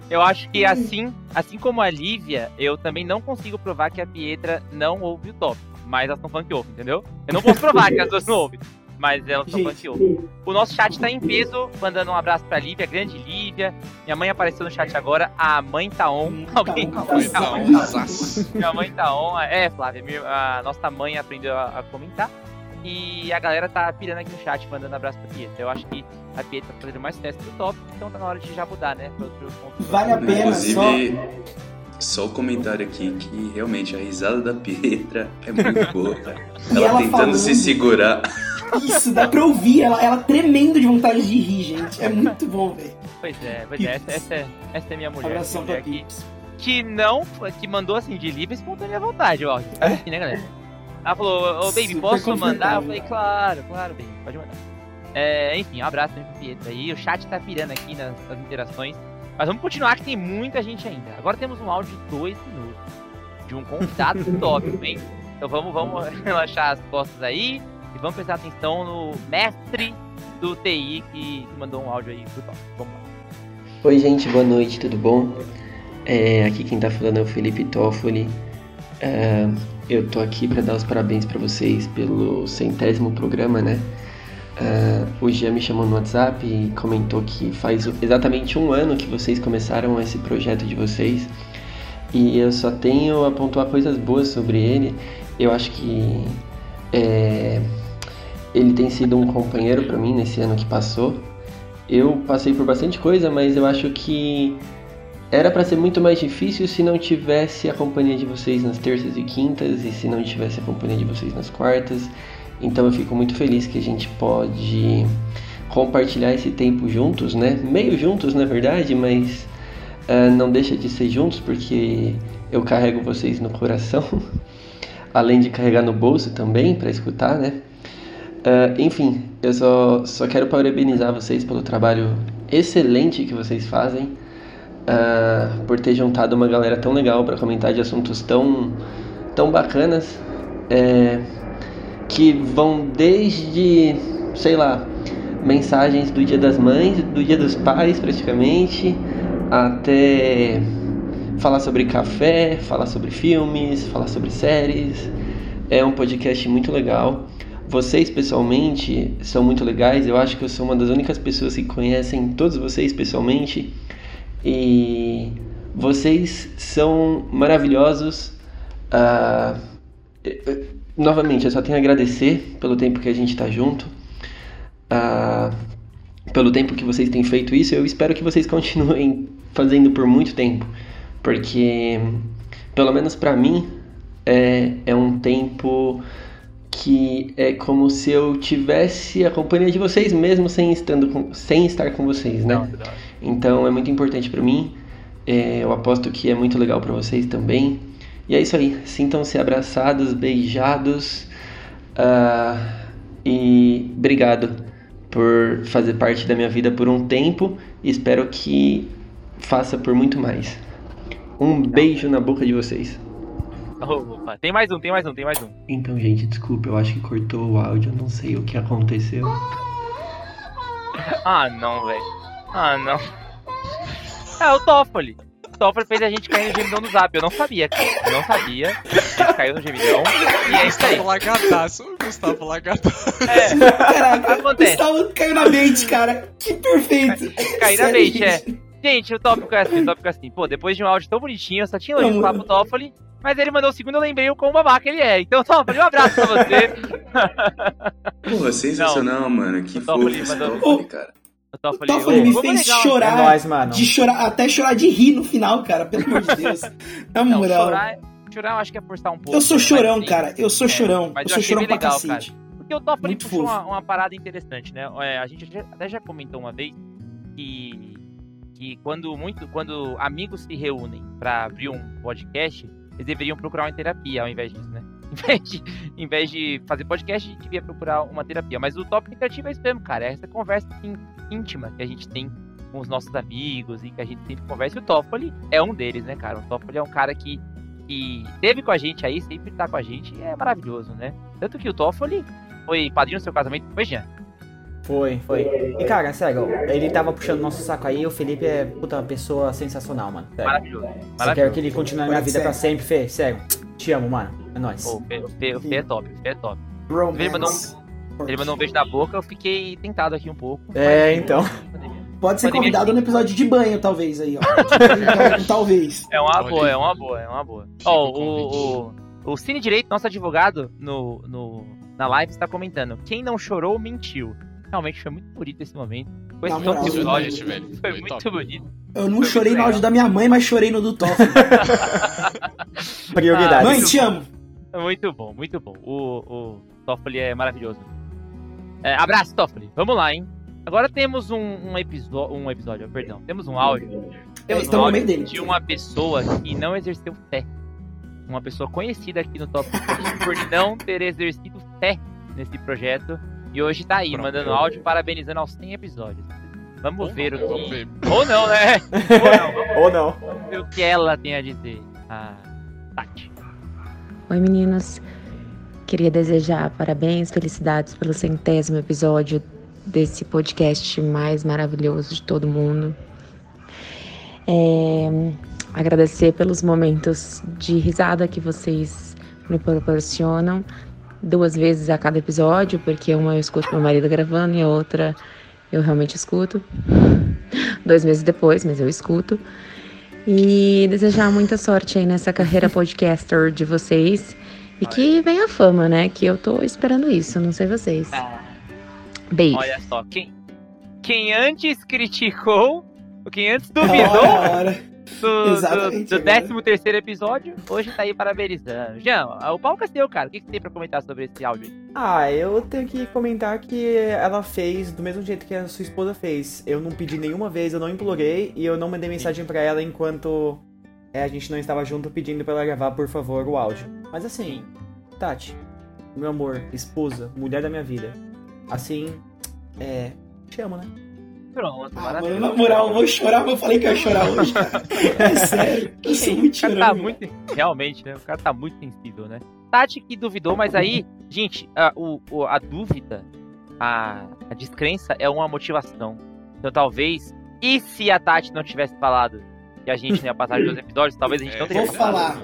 Eu acho que assim, assim como a Lívia, eu também não consigo provar que a Pietra não ouve o top. Mas elas estão falando que ouve, entendeu? Eu não posso provar que as duas não ouvem. Mas falando que ouvem. O nosso chat tá em peso, mandando um abraço pra Lívia, grande Lívia. Minha mãe apareceu no chat agora, a mãe tá on. Alguém Tá on, tá on. tá. Minha mãe tá on. É, Flávia, a nossa mãe aprendeu a, comentar. E a galera tá pirando aqui no chat, mandando abraço pra Pietra. Eu acho que a Pietra tá fazendo mais teste do top, então tá na hora de já mudar, né? Pra outro ponto. Vale a pena só. Inclusive, só o comentário aqui que realmente a risada da Pietra é muito boa, cara. Ela, ela tentando falando. se segurar. Isso, dá pra ouvir ela, ela tremendo de vontade de rir, gente. É muito bom, velho. Pois é, pois é, essa, essa, é- essa é minha mulher. Abração minha pra mulher que, Pips. que não, que mandou assim de livre espontânea vontade, ó. É? Assim, né, galera? Ela falou, ô baby, Super posso mandar? Eu falei, claro, claro, baby, pode mandar. É, enfim, um abraço também pro Pietro aí. O chat tá pirando aqui nas, nas interações. Mas vamos continuar que tem muita gente ainda. Agora temos um áudio de dois minutos. De um convidado top, hein? Então vamos, vamos relaxar as costas aí e vamos prestar atenção no mestre do TI que, mandou um áudio aí top. Vamos lá. Oi, gente, boa noite, tudo bom? É, aqui quem tá falando é o Felipe Toffoli. É, eu tô aqui para dar os parabéns para vocês pelo centésimo programa, né? É, o Jean me chamou no WhatsApp e comentou que faz exatamente um ano que vocês começaram esse projeto de vocês. E eu só tenho a pontuar coisas boas sobre ele. Eu acho que é, ele tem sido um companheiro para mim nesse ano que passou. Eu passei por bastante coisa, mas eu acho que era para ser muito mais difícil se não tivesse a companhia de vocês nas terças e quintas e se não tivesse a companhia de vocês nas quartas. Então eu fico muito feliz que a gente pode compartilhar esse tempo juntos, né? Meio juntos, na verdade, mas uh, não deixa de ser juntos porque eu carrego vocês no coração, além de carregar no bolso também para escutar, né? Uh, enfim, eu só, só quero parabenizar vocês pelo trabalho excelente que vocês fazem, uh, por ter juntado uma galera tão legal para comentar de assuntos tão, tão bacanas, é, que vão desde, sei lá, mensagens do Dia das Mães, do Dia dos Pais praticamente, até falar sobre café, falar sobre filmes, falar sobre séries. É um podcast muito legal. Vocês pessoalmente são muito legais. Eu acho que eu sou uma das únicas pessoas que conhecem todos vocês pessoalmente. E vocês são maravilhosos. Uh, novamente, eu só tenho a agradecer pelo tempo que a gente está junto. Uh, pelo tempo que vocês têm feito isso. Eu espero que vocês continuem fazendo por muito tempo. Porque, pelo menos para mim, é, é um tempo que é como se eu tivesse a companhia de vocês mesmo sem, estando com, sem estar com vocês, né? Então é muito importante para mim. É, eu aposto que é muito legal para vocês também. E é isso aí. Sintam-se abraçados, beijados. Uh, e obrigado por fazer parte da minha vida por um tempo. E espero que faça por muito mais. Um beijo na boca de vocês. Opa, tem mais um, tem mais um, tem mais um. Então, gente, desculpa, eu acho que cortou o áudio, não sei o que aconteceu. Ah, não, velho. Ah, não. É o Toffoli. O Toffoli fez a gente cair no gemidão no zap. Eu não sabia, cara. Eu não sabia. A gente caiu no gemidão. E é isso aí. Gustavo Lagataço. Gustavo Lagataço. É. Caraca, Acontece. Gustavo caiu na bait, cara. Que perfeito. Cair na bait, é. Gente, o tópico é assim, o tópico é assim. Pô, depois de um áudio tão bonitinho, eu só tinha Não, falar pro Toffoli, mas ele mandou o segundo, eu lembrei o quão babaca ele é. Então, Toffoli, um abraço pra você. Porra, sensacional, mano. Que O fofo Toffoli esse mandou- Toffoli, cara. O Toffoli, O Toffoli me fez legal. chorar. É nóis, mano. De chorar, até chorar de rir no final, cara. Pelo amor de Deus. Na Não, moral. chorar, chorar eu acho que é forçar um pouco. Eu sou chorão, cara. Eu sou é, chorão. mas Eu sou chorão pra legal, cacete. Porque o Toffoli Muito puxou uma, uma parada interessante, né? É, a gente até já comentou uma vez que, que quando, muito, quando amigos se reúnem pra abrir um podcast, eles deveriam procurar uma terapia ao invés disso, né? Em vez de, em vez de fazer podcast, a gente devia procurar uma terapia. Mas o tópico interativo é isso mesmo, cara. É essa conversa íntima que a gente tem com os nossos amigos e que a gente sempre conversa. E o Toffoli é um deles, né, cara? O Toffoli é um cara que, que esteve com a gente aí, sempre tá com a gente é maravilhoso, né? Tanto que o Toffoli foi padrinho do seu casamento, foi Jean. Foi, foi. E cara, sério, ele tava puxando nosso saco aí, o Felipe é puta uma pessoa sensacional, mano. Sério. Maravilhoso. Eu quero Maravilhoso. que ele continue na minha vida pra sempre, Fê. Sério. Te amo, mano. É nóis. Pô, o Fê, o Fê- o Fê é top, o Fê é top. Romance. Ele mandou Ele mandou um beijo na boca, eu fiquei tentado aqui um pouco. É, mas- então. Pode ser Pandemia convidado no episódio de banho, talvez, aí, ó. Talvez. É uma Olha boa, é uma boa, é uma boa. Ó, o o, o, o Cine Direito, nosso advogado, no, no, na live, está comentando: quem não chorou, mentiu. Realmente foi muito bonito esse momento. Foi esse moral, episódio, velho. Foi Foi muito top. bonito. Eu não Foi chorei no áudio da minha mãe, mas chorei no do Toffoli. Prioridades. mãe, te amo. Muito bom, muito bom. O, o Toffoli é maravilhoso. É, abraço, Toffoli. Vamos lá, hein? Agora temos um, um, um episódio, perdão. Temos um áudio. Temos um áudio dele. de uma pessoa que não exerceu fé. Uma pessoa conhecida aqui no Top por não ter exercido fé nesse projeto. E hoje tá aí, Pronto. mandando áudio parabenizando aos 100 episódios. Vamos Ou ver não, o vamos que. ver. Ou não, né? Ou não, vamos Ou não. ver o que ela tem a dizer. A Tati. Oi, meninos. Queria desejar parabéns, felicidades pelo centésimo episódio desse podcast mais maravilhoso de todo mundo. É, agradecer pelos momentos de risada que vocês me proporcionam duas vezes a cada episódio, porque uma eu escuto meu marido gravando e a outra eu realmente escuto. Dois meses depois, mas eu escuto. E desejar muita sorte aí nessa carreira podcaster de vocês. E que venha a fama, né? Que eu tô esperando isso, não sei vocês. Beijo. Olha só, quem, quem antes criticou, quem antes duvidou, ora. Do, do, do agora. 13 terceiro episódio. Hoje tá aí parabenizando. Jean, o palco é seu, cara. O que, que você tem pra comentar sobre esse áudio aí? Ah, eu tenho que comentar que ela fez do mesmo jeito que a sua esposa fez. Eu não pedi nenhuma vez, eu não implorei e eu não mandei mensagem pra ela enquanto é, a gente não estava junto pedindo pra ela gravar, por favor, o áudio. Mas assim, Tati, meu amor, esposa, mulher da minha vida. Assim, é. Te amo, né? Pronto, Ah, maravilha. mano, na moral, eu vou chorar, mas eu falei que eu ia chorar hoje, cara. É sério. Eu sou muito O cara chorando. tá muito. Realmente, né? O cara tá muito sensível, né? Tati que duvidou, mas aí, gente, a, o, a dúvida, a, a descrença é uma motivação. Então talvez. E se a Tati não tivesse falado que a gente não ia passar de dois episódios, talvez a gente não teria Vou falar.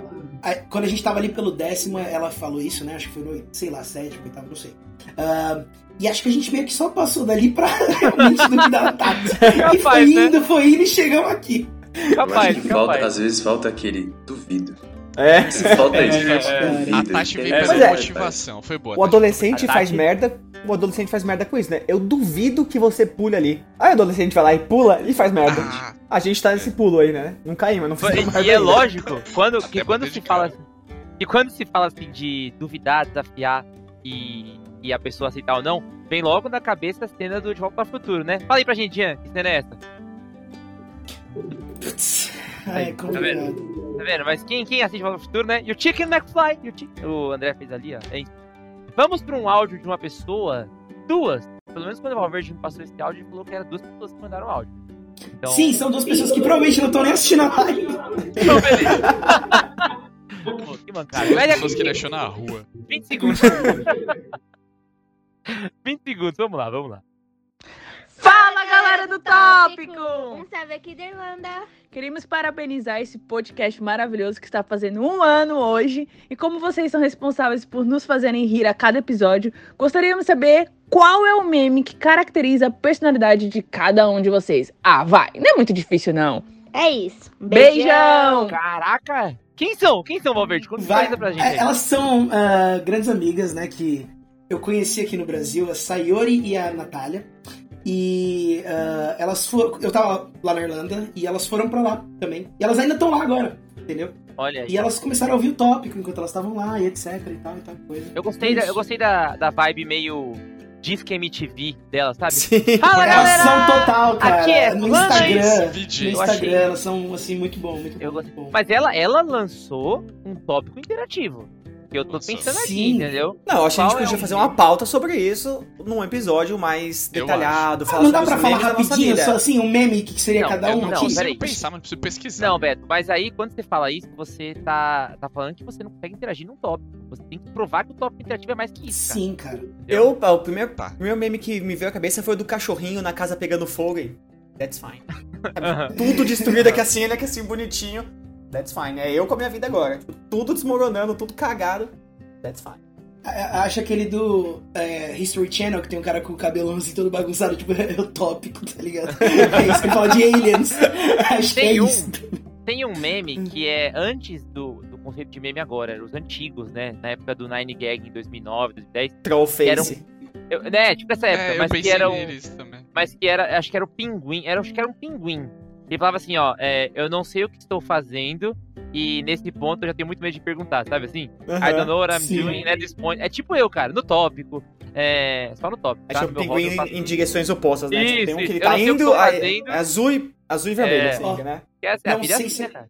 Quando a gente tava ali pelo décimo, ela falou isso, né? Acho que foi no, sei lá, sétimo, oitavo, não sei. Ah, e acho que a gente meio que só passou dali pra realmente. E foi Capaz, né? indo, foi indo e chegamos aqui. Capaz, que falta, capaz. às vezes falta aquele duvido. É. Se falta isso, É, gente, é. A Tati veio pela é. motivação, foi boa. O adolescente faz merda. O adolescente faz merda com isso, né? Eu duvido que você pule ali. Aí o adolescente vai lá e pula e faz merda. Ah, A gente tá nesse pulo aí, né? Não caímos, não fizemos E, merda e é lógico, quando, que quando se fala cara. que quando se fala assim de duvidar, desafiar e, e a pessoa aceitar ou não, vem logo na cabeça a cena do De Volta para o Futuro, né? Fala aí pra gente, Jean, que cena é essa? Aí, é tá complicado. Tá vendo? Mas quem, quem assiste Volta Futuro, né? E o Chicken McFly. E o, chicken... o André fez ali, ó. É isso. Vamos pra um áudio de uma pessoa, duas. Pelo menos quando o Valverde me passou esse áudio, ele falou que era duas pessoas que mandaram áudio. Então, Sim, são duas pessoas que provavelmente não estão nem assistindo a live. então beleza. Pô, que mancada. Mas é pessoas que ele achou na rua. 20 segundos. 20 segundos, vamos lá, vamos lá. Fala galera do Tópico! Um salve aqui da Irlanda. Queríamos parabenizar esse podcast maravilhoso que está fazendo um ano hoje. E como vocês são responsáveis por nos fazerem rir a cada episódio, gostaríamos de saber qual é o meme que caracteriza a personalidade de cada um de vocês. Ah, vai! Não é muito difícil, não. É isso. Beijão! Caraca! Quem são? Quem são, Valverde? Conta Vai, pra gente. é, aí. elas são ah, grandes amigas, né? Que eu conheci aqui no Brasil, a Sayori e a Natália. E ah, elas foram. Eu tava lá na Irlanda e elas foram pra lá também. E elas ainda estão lá agora, entendeu? Olha aí. E elas começaram a ouvir o tópico enquanto elas estavam lá e etc e tal e tal coisa. Eu gostei, da, eu gostei da, da vibe meio Disque MTV dela, sabe? Sim. Fala, Elas galera! são total, cara. Aqui é no Instagram. No Instagram, achei- elas são assim, muito bom, muito Eu bom. gostei. muito bom. Mas ela, ela lançou um tópico interativo. Que eu tô Nossa. pensando aqui, Sim. entendeu? Não, acho que a gente é podia fazer uma pauta sobre isso num episódio mais Eu detalhado, Ah, falar não dá sobre pra os falar rapidinho, só assim, um meme que seria Não, cada Eu um não Não, consigo peraí. pensar, mas preciso pesquisar. Não, Beto, mas aí quando você fala isso, você tá, tá falando que você não consegue interagir num tópico. Você tem que provar que o tópico interativo é mais que isso, cara. Sim, cara. Eu, o primeiro, Tá. o primeiro meme que me veio à cabeça foi o do cachorrinho na casa pegando fogo e. That's fine. Tudo destruído aqui assim, ele aqui assim, bonitinho. That's fine. É eu com a minha vida agora. Tipo, tudo desmoronando, tudo cagado. That's fine. Acho aquele do é, History Channel, que tem um cara com o cabelão assim todo bagunçado, tipo, é o tópico, tá ligado? É isso que fala de aliens. Acho que é Tem um, isso. tem um meme que é antes do, do conceito de meme agora, eram os antigos, né? Na época do Nine Gag em 2009, 2010. Trollface. Eu, né, tipo essa época, É, mas que pensei era um, neles também. mas que era, acho que era o pinguim, era, acho que era um pinguim. Ele falava assim, ó, é, eu não sei o que estou fazendo e nesse ponto eu já tenho muito medo de perguntar, sabe assim? I don't know what I'm sim. doing at this point. É tipo eu, cara, no tópico. É, só no tópico, Aí tá? meu pinguim faço em direções opostas, né? Tipo, Isso, tem um que ele tá indo, fazendo. é azul, e, azul e vermelho, É. assim, né? Essa é Não vida sei assim, se- né?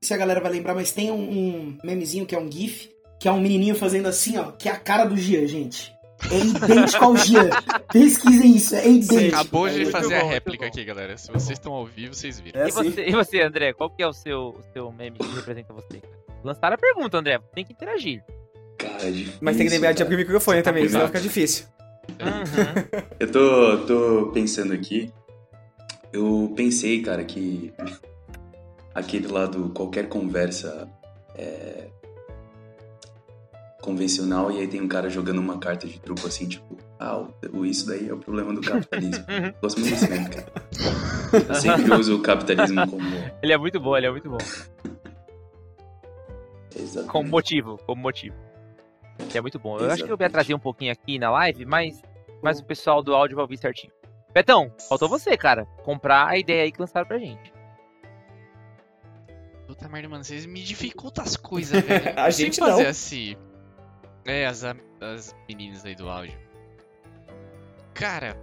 Se a galera vai lembrar, mas tem um, um memezinho que é um GIF, que é um menininho fazendo assim, ó, que é a cara do Gian, gente. É idêntico ao Gian. Pesquisem isso, é idêntico. acabou de muito fazer bom, a réplica aqui, galera. Se vocês estão ao vivo, vocês viram. É E assim. você, e você, André, qual que é o seu, o seu meme que representa você? Lançaram a pergunta, André, tem que interagir. Cara, é difícil, Mas tem que lembrar de abrir o microfone também, senão fica difícil. Uhum. Eu tô, tô pensando aqui. Eu pensei, cara, que aquele lá do qualquer conversa é, convencional e aí tem um cara jogando uma carta de truco assim, tipo, ah, o- isso daí é o problema do capitalismo. Gosto muito desse meme, cara. Eu sempre uso o capitalismo como. Ele é muito bom, ele é muito bom. Exatamente. Como motivo, como motivo. Que é muito bom. Eu acho que eu ia trazer um pouquinho aqui na live, mas, mas o pessoal do áudio vai ouvir certinho. Betão, faltou você, cara. Comprar a ideia aí que lançaram pra gente. Puta merda, mano, vocês me dificultam as coisas, velho. A Eu sei gente fazer não. assim. É, as, as meninas aí do áudio. Cara,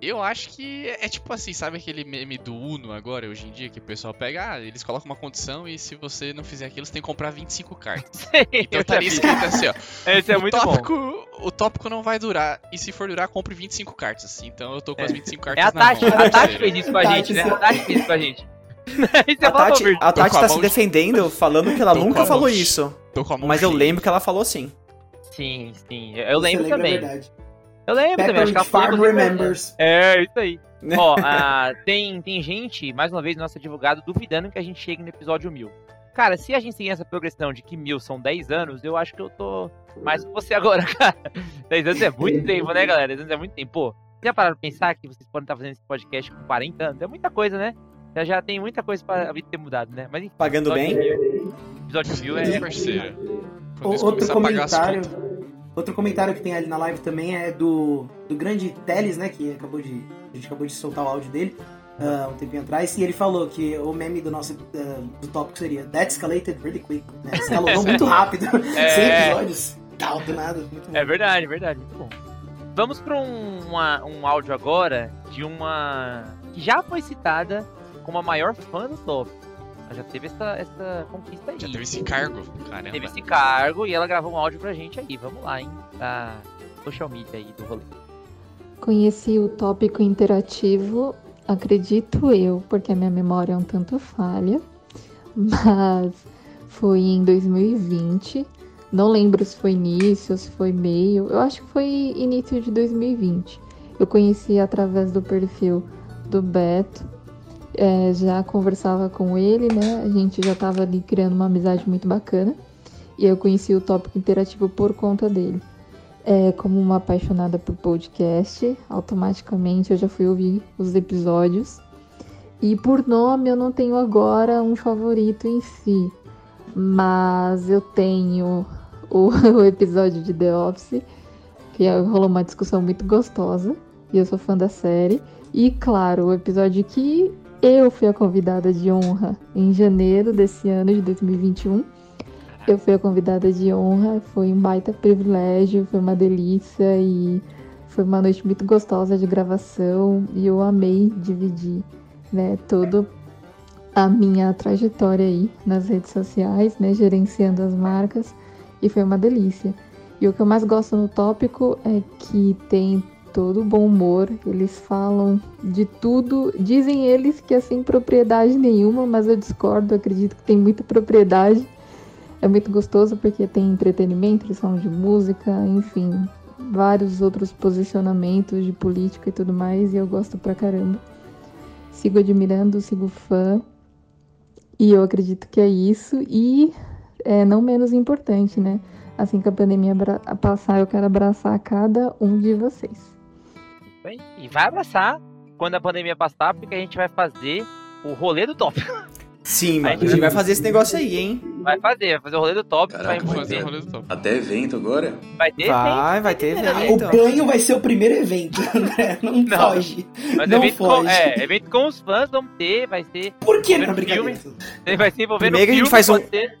eu acho que é tipo assim, sabe aquele meme do Uno agora, hoje em dia, que o pessoal pega, ah, eles colocam uma condição e se você não fizer aquilo, você tem que comprar 25 cartas. Então eu estaria escrito assim, ó. Esse é o muito bom. tópico, O tópico não vai durar, e se for durar, compre 25 cartas. Então eu tô com as 25 É cartas a na Tati, mão. a Tati fez isso com a gente, né? A Tati fez isso com a gente. É A bom, Tati, a Tati a tá se de- defendendo, falando que ela Tô nunca a falou de- isso. Tô com a mão Mas eu lembro que ela falou sim. Sim, sim. Eu lembro Você lembra a também. verdade. Eu lembro também, acho que Pepperidge falou. Farm remembers. É, isso aí. Ó, ah, tem, tem gente, mais uma vez, nosso advogado, duvidando que a gente chegue no episódio 1000. Cara, se a gente seguir essa progressão de que mil são 10 anos, eu acho que eu tô mais com você agora, cara. 10 anos é muito tempo, né, galera? 10 anos é muito tempo. Pô, já pararam pra pensar que vocês podem estar fazendo esse podcast com 40 anos? É muita coisa, né? Já, já tem muita coisa pra a vida ter mudado, né? Mas enfim, Pagando bem? Mil- Episódio 1000 é. O- Outro comentário, outro comentário que tem ali na live também é do, do grande Teles, né? Que acabou de. A gente acabou de soltar o áudio dele ah, um tempinho atrás. E ele falou que o meme do nosso ah, do tópico seria That escalated really quick. Né? Escalou muito rápido. É. 100 episódios. Tal, do nada. Muito bom. É verdade, verdade, muito bom. Vamos para um, uma- um áudio agora de uma que já foi citada como a maior fã do top. Ela já teve essa, essa conquista aí. Já teve esse cargo, caramba. Teve esse cargo e ela gravou um áudio pra gente aí. Vamos lá, hein? Da social media aí do rolê. Conheci o tópico interativo, acredito eu, porque a minha memória é um tanto falha, mas foi em 2020. Não lembro se foi início, se foi meio. Eu acho que foi início de 2020. Eu conheci através do perfil do Beto. É, já conversava com ele, né? A gente já estava ali criando uma amizade muito bacana. E eu conheci o tópico interativo por conta dele. É, como uma apaixonada por podcast, automaticamente eu já fui ouvir os episódios. E por nome eu não tenho agora um favorito em si, mas eu tenho o, o episódio de The Office, que rolou uma discussão muito gostosa, e eu sou fã da série. E claro, o episódio que eu fui a convidada de honra em janeiro desse ano de 2021. Eu fui a convidada de honra, foi um baita privilégio, foi uma delícia e foi uma noite muito gostosa de gravação e eu amei dividir, né, toda a minha trajetória aí nas redes sociais, né, gerenciando as marcas e foi uma delícia. E o que eu mais gosto no tópico é que tem todo bom humor, eles falam de tudo, dizem eles que é sem propriedade nenhuma, mas eu discordo, acredito que tem muita propriedade. É muito gostoso porque tem entretenimento, eles falam de música, enfim, vários outros posicionamentos de política e tudo mais, e eu gosto pra caramba. Sigo admirando, sigo fã, e eu acredito que é isso, e é não menos importante, né? Assim que a pandemia passar, eu quero abraçar cada um de vocês. Bem, E vai abraçar quando a pandemia passar, porque a gente vai fazer o rolê do top. Sim, mano. A gente vai fazer esse negócio aí, hein? Vai fazer, vai fazer o rolê do top. vai Caraca, vai envolver. ter rolê do top. até evento agora? Vai ter Vai, vai ter evento. O banho vai ser o primeiro evento, né? Não, Não. foge. Mas não evento com, foge. é, evento com os fãs vamos ter, vai ser. Por que não, filme, Vai ser envolvendo Primeiro a gente faz um- ser.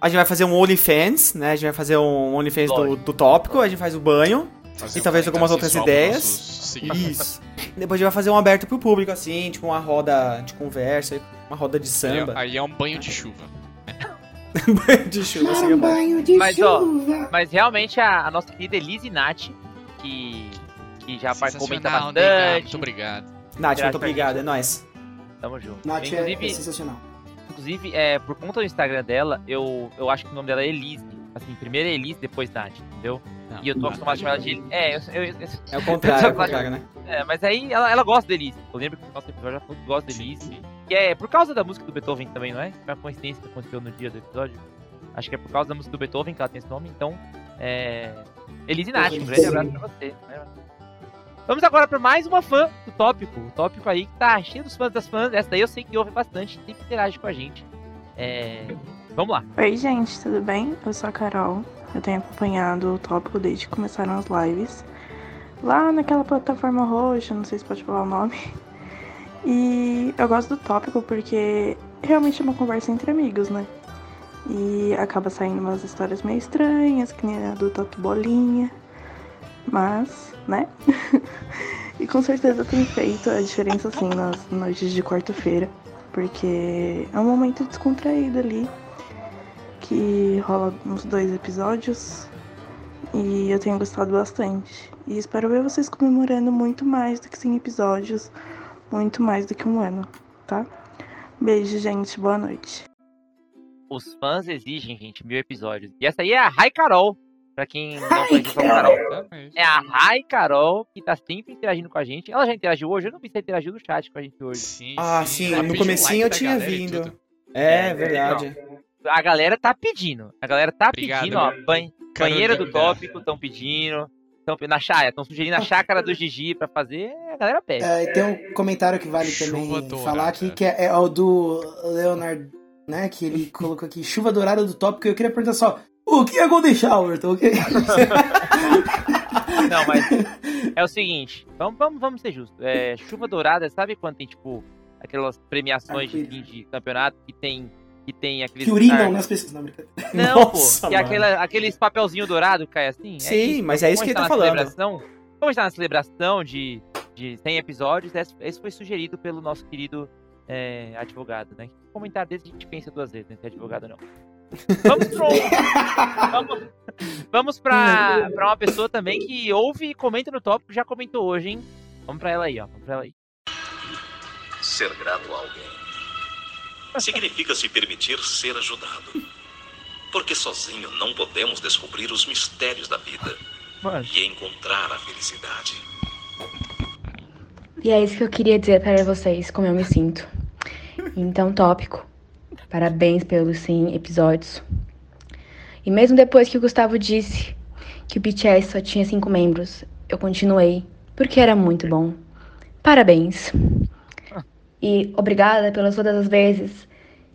A gente vai fazer um OnlyFans, né? A gente vai fazer um OnlyFans do, do tópico, a gente faz o banho. Fazer e um talvez algumas outras ideias. Isso. Depois a gente vai fazer um aberto pro público, assim, tipo uma roda de conversa, uma roda de samba. Aí é um banho de chuva. banho de chuva, seria bom. Mas, ó, mas realmente a, a nossa querida Elise Nath, que, que já comenta bastante. nega, muito obrigado. Nath, Interage muito obrigado, é nóis. Tamo junto. Nath é, Inclusive, é sensacional. inclusive é, por conta do Instagram dela, eu, eu acho que o nome dela é Elise. Assim, primeiro é Elise, depois Nath, entendeu? Não, e eu tô não, acostumado a chamar ela de Elise. É, eu, eu, eu, É o contrário, é o contrário, né? É, mas aí ela, ela gosta da Elise. Eu lembro que o nosso episódio já falou que gosta da Elise. Que é por causa da música do Beethoven também, não é? Foi uma coincidência que aconteceu no dia do episódio. Acho que é por causa da música do Beethoven que ela tem esse nome, então. É. Elise Nath, um grande abraço pra você. né? Vamos agora pra mais uma fã do tópico. O tópico aí que tá cheio dos fãs das fãs. Essa daí eu sei que ouve bastante, sempre interage com a gente. É. Vamos lá. Oi, gente, tudo bem? Eu sou a Carol. Eu tenho acompanhado o tópico desde que começaram as lives. Lá naquela plataforma roxa, não sei se pode falar o nome. E eu gosto do tópico porque realmente é uma conversa entre amigos, né? E acaba saindo umas histórias meio estranhas, que nem a do Tatu Bolinha. Mas, né? e com certeza tem feito a diferença assim nas noites de quarta-feira. Porque é um momento descontraído ali. Que rola uns dois episódios. E eu tenho gostado bastante. E espero ver vocês comemorando muito mais do que 100 episódios. Muito mais do que um ano, tá? Beijo, gente. Boa noite. Os fãs exigem, gente, mil episódios. E essa aí é a Rai Carol. Pra quem não conhece a Carol. É a Rai Carol, que tá sempre interagindo com a gente. Ela já interagiu hoje? Eu não vi se ela interagiu no chat com a gente hoje. Sim, Ah, sim, no comecinho eu tinha vindo. É, verdade. A galera tá pedindo. A galera tá Obrigado, pedindo, ó. Ban do tópico, estão pedindo. Tão, na chácara, estão sugerindo a chácara do Gigi pra fazer. A galera pede. É, tem um comentário que vale também dourada. falar aqui, que é, é o do Leonard, né? Que ele colocou aqui, chuva dourada do tópico. Eu queria perguntar só, o que é Golden Shower? Tá ok? Não, mas é o seguinte, vamos, vamos, vamos ser justos. É, chuva dourada, sabe quando tem, tipo, aquelas premiações de de campeonato que tem. Que tem aqueles. que urinam nas pessoas. Não, brincadeira. Não, Nossa, pô. Que é aquela, aqueles papelzinho dourado que cai assim. Sim, mas é isso que ele está tá falando. Celebração, como está na celebração de, de 100 episódios, esse, foi sugerido pelo nosso querido é, advogado, né? O comentário desse a gente pensa duas vezes, né? Se é advogado ou não. Vamos pro. vamos, vamos pra, pra uma pessoa também que ouve e comenta no tópico, já comentou hoje, hein? Vamos pra ela aí, ó. Vamos pra ela aí. Ser grato a alguém significa se permitir ser ajudado. Porque sozinho não podemos descobrir os mistérios da vida e encontrar a felicidade. E é isso que eu queria dizer para vocês, como eu me sinto. Então, tópico. Parabéns pelos 100 episódios. E mesmo depois que o Gustavo disse que o BTS só tinha cinco membros, eu continuei, porque era muito bom. Parabéns. E obrigada pelas todas as vezes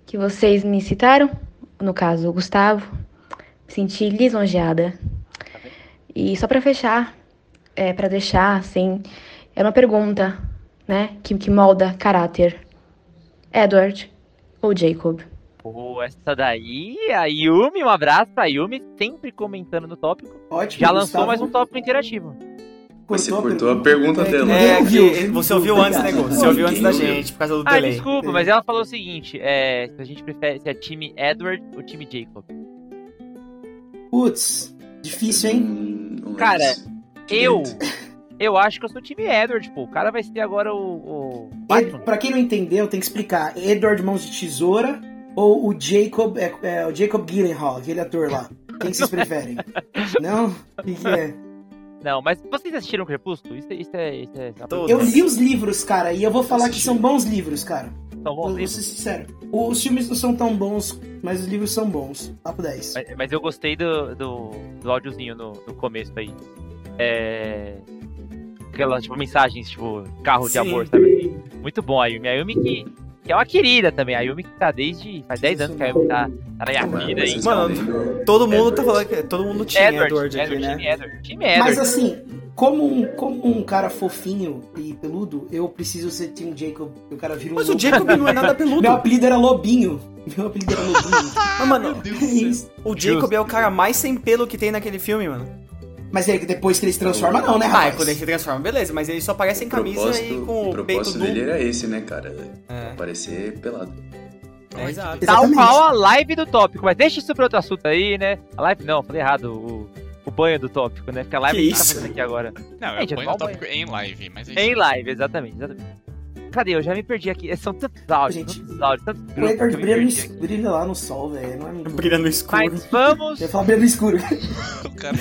que vocês me citaram, no caso o Gustavo. Me senti lisonjeada. E só pra fechar, é, para deixar assim, é uma pergunta, né, que, que molda caráter. Edward ou Jacob? Pô, essa daí, a Yumi, um abraço pra Yumi, sempre comentando no tópico. Ótimo, Já lançou Gustavo. mais um tópico interativo. Você cortou a pergunta dela. É, que você ouviu antes, né? Você ouviu antes da gente, por causa do Ah, delay. desculpa, mas ela falou o seguinte: é, se a gente prefere se é time Edward ou time Jacob. Putz, difícil, hein? Cara, eu. Eu acho que eu sou time Edward, pô. O cara vai ser agora o. o... Ed, pra quem não entendeu, tem que explicar. Edward Mãos de Tesoura ou o Jacob, é, é, o Jacob Gyllenhaal, aquele ator lá. Quem que vocês preferem? não? O que, que é? Não, mas vocês assistiram Crepúsculo? Isso, é- isso é. Isso é Eu li os livros, cara, e eu vou falar que são bons livros, cara. São bons eu, livros? Vou ser sincero. Os filmes não são tão bons, mas os livros são bons. Papo 10. Mas, mas eu gostei do, do, do áudiozinho no, no começo aí. É. Aquelas, tipo, mensagens, tipo, carro de Sim. amor, sabe? Muito bom a Yumi. A Yumi que, que é uma querida também. A Yumi que tá desde. Faz 10 anos que a Yumi tá, tá na minha vida aí. Mano, todo mundo tá falando que todo mundo tinha Edward, Edward, aqui, Edward, né? time Edward. Time Edward. Mas assim, como um, como um cara fofinho e peludo, eu preciso ser Team Jacob. e O cara vira um Mas o. Jacob não é nada peludo. Meu apelido era Lobinho. Meu apelido era Lobinho. Mas, mano, o Jacob é o cara mais sem pelo que tem naquele filme, mano. Mas ele, depois que ele se transforma, não, né, Ah, rapaz? é quando ele se transforma, beleza, mas ele só aparece em camisa e com o o propósito nu. dele era esse, né, cara? É. Aparecer pelado. É, exato. Tal qual a live do tópico. Mas deixa isso pra outro assunto aí, né? A live não, falei errado. O, o banho do tópico, né? Porque a live Que a gente tá fazendo aqui agora. Não, é Gente, o banho do tópico em live, mas é isso. Em live, exatamente, exatamente. Cadê? Eu já me perdi aqui. São tantos áudios, tantos áudios, tantos O grupos que Edward brilha, no brilha lá no sol, velho. Não é muito... Brilha no escuro. Mas vamos. Eu falar brilha no escuro.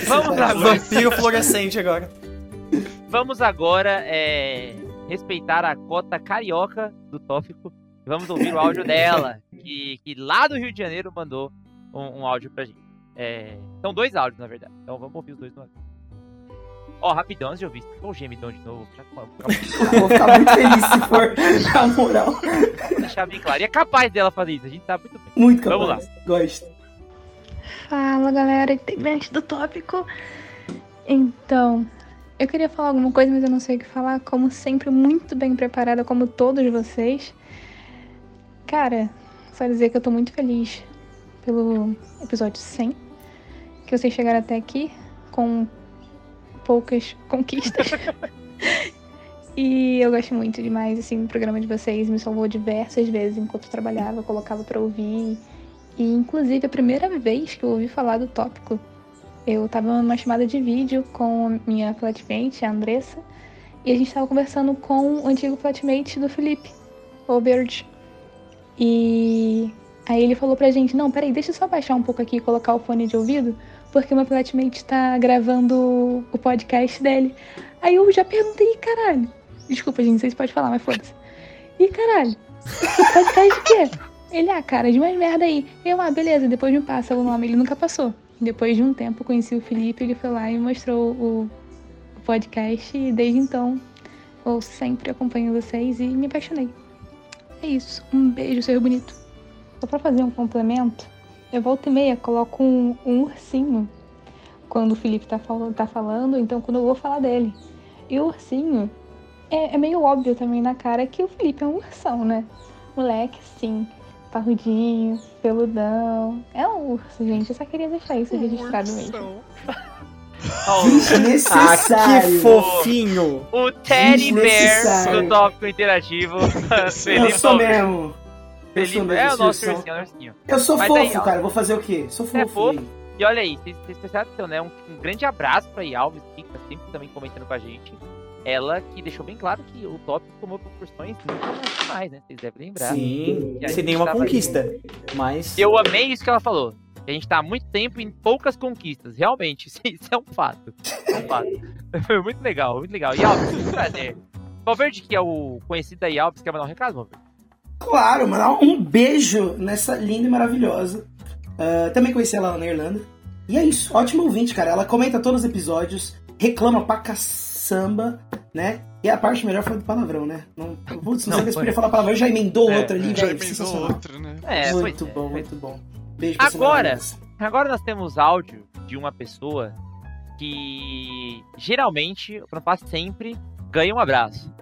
Vamos agora. Vampiro fluorescente agora. Vamos agora é, respeitar a cota carioca do tópico. e Vamos ouvir o áudio dela, que, que lá do Rio de Janeiro mandou um, um áudio pra gente. É, são dois áudios, na verdade. Então vamos ouvir os dois de uma Ó, rapidão, antes de ouvir. Ficou o gemidão de novo. Já- Eu vou ficar muito feliz se for, na moral. Vou deixar bem claro. E é capaz dela fazer isso, a gente tá muito bem. Muito capaz. Vamos lá. Gosto. Fala galera, integrante do tópico. Então, eu queria falar alguma coisa, mas eu não sei o que falar. Como sempre, muito bem preparada, como todos vocês. Cara, Só dizer que eu tô muito feliz pelo episódio 100, que vocês chegaram até aqui com poucas conquistas. e eu gosto muito demais, assim, do programa de vocês. Me salvou diversas vezes enquanto trabalhava, colocava pra ouvir. E, inclusive, a primeira vez que eu ouvi falar do tópico, eu tava numa chamada de vídeo com minha flatmate, a Andressa, e a gente tava conversando com o antigo flatmate do Felipe, o Bird. E aí ele falou pra gente, não, peraí, deixa eu só baixar um pouco aqui e colocar o fone de ouvido, porque o meu flatmate tá gravando o podcast dele. Aí eu já perguntei, caralho. Desculpa, gente, vocês podem falar, mas foda-se. E caralho, podcast de quê? Ele, ah, cara, de mais merda aí. Eu, ah, beleza, depois me passa o nome. Ele nunca passou. Depois de um tempo, conheci o Felipe, ele foi lá e mostrou o, o podcast. E desde então, eu sempre acompanho vocês e me apaixonei. É isso. Um beijo, seu bonito. Só pra fazer um complemento, eu volto e meia coloco um, um ursinho quando o Felipe tá, fal tá falando, então quando eu vou falar dele. E o ursinho é, é meio óbvio também na cara que o Felipe é um ursão, né? Moleque, sim parrudinho, peludão. É um urso, gente. Eu só queria deixar isso registrado mesmo. Ah, que fofinho! O Teddy Bear do tópico interativo. eu sou mesmo. Mesmo é o nosso ursinho. é o ursinho. Eu sou Mas fofo, aí, ó, cara. Vou fazer o quê? Sou fofo. É fofo. E olha aí, vocês prestaram atenção, né? Um, um grande abraço pra Alves, que tá sempre também comentando com a gente. Ela que deixou bem claro que o tópico tomou proporções muito nacionais, né? Vocês devem lembrar. Sim, sem nenhuma conquista. Mas. Eu amei isso que ela falou. A gente tá há muito tempo em poucas conquistas. Realmente, isso, isso é um fato. É um fato. Foi muito legal, muito legal. E Alves, muito prazer. Valverde, que é o conhecido da Alves, quer mandar um recado, Valverde? Claro, mandar um beijo nessa linda e maravilhosa. Ah, também conheci ela na Irlanda. E é isso, ótimo ouvinte, cara. Ela comenta todos os episódios, reclama pra caçamba, né? E a parte melhor foi do palavrão, né? Não, putz, não, Não, sei se podia falar palavrão, já emendou É, outra ali, Já velho. emendou outra, né? É, muito é, bom, pois muito bom. Beijo pra Agora, agora nós temos áudio de uma pessoa que geralmente, passa sempre, ganha um abraço.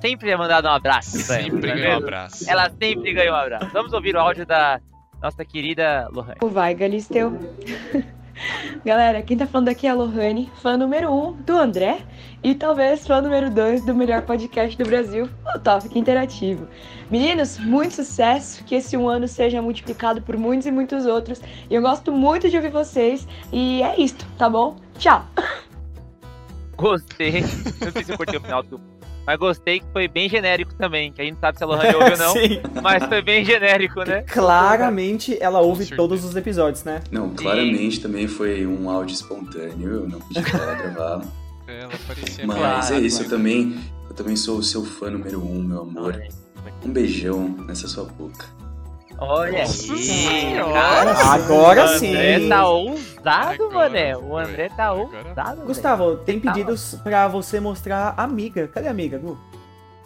Sempre é mandado um abraço Sempre é ganha um abraço. Ela sempre ganha um abraço. Vamos ouvir o áudio da nossa querida Lohane. Vai, Galisteu. Galera, quem tá falando aqui é a Lohane, fã número 1 um do André e talvez fã número 2 do melhor podcast do Brasil, o Tópico Interativo. Meninos, muito sucesso, que esse um ano seja multiplicado por muitos e muitos outros. E eu gosto muito de ouvir vocês e é isto, tá bom? Tchau! Gostei. Não sei se eu cortei o final do. Mas gostei que foi bem genérico também, que a gente não sabe se a Lohane ouve ou não. Sim. Mas foi bem genérico, né? Claramente ela ouve todos os episódios, né? Não, claramente também foi um áudio espontâneo, eu não pedi pra ela gravar. Ela parecia Mas Claro, é isso, claro. eu também, eu também sou o seu fã número um, meu amor. Um beijão nessa sua boca. Olha Nossa aí, senhora. cara. Agora o sim. André tá ousado, Agora mané. O. André tá Agora ousado. Gustavo, tem Tá. pedidos pra você mostrar a amiga. Cadê a amiga, Gu?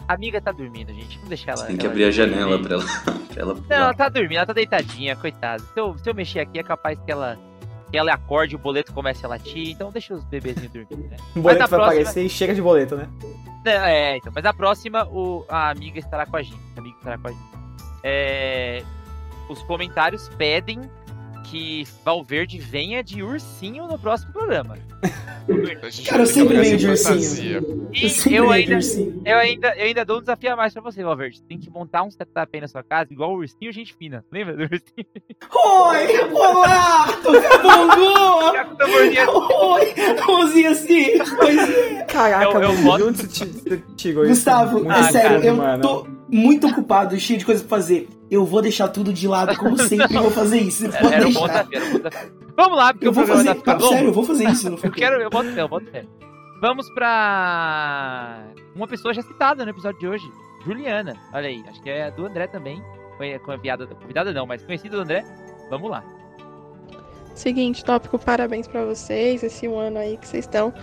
A amiga tá dormindo, gente. Vamos deixar ela. Você tem que ela abrir a janela pra ela, pra ela Não, pular. ela tá dormindo, ela tá deitadinha, coitada. Se eu, se eu mexer aqui, é capaz que ela, que ela acorde e o boleto comece a latir. Então deixa os bebezinhos dormir, né? O boleto na vai próxima. aparecer e chega de boleto, né? É, então. Mas a próxima, o, a amiga estará com a gente. A amiga estará com a gente. É, os comentários pedem que Valverde venha de ursinho no próximo programa. Cara, eu sempre venho de ursinho. E Eu sempre eu ainda, ursinho. eu, ainda, eu ainda dou um desafio a mais pra você, Valverde. Tem que montar um setup aí na sua casa, igual o ursinho gente fina. Lembra do ursinho? Oi! Olá! Capitão Gordinho. Oi! Mãozinha assim! Caraca, Eu- eu mano, onde você tirou isso? Gustavo, é sério, eu mano. tô muito ocupado, cheio de coisa pra fazer. Eu vou deixar tudo de lado, como sempre, e vou fazer isso. Pode Era um bom desafio, era um bom desafio. Vamos lá, porque Eu vou fazer, tá sério, eu vou fazer isso. Não foi Eu quero, eu boto fé, eu boto fé. Vamos pra uma pessoa já citada no episódio de hoje, Juliana. Olha aí, acho que é do André também. Foi convidada, convidada não, mas conhecida do André. Vamos lá. Seguinte, tópico, parabéns pra vocês, esse um ano aí que vocês estão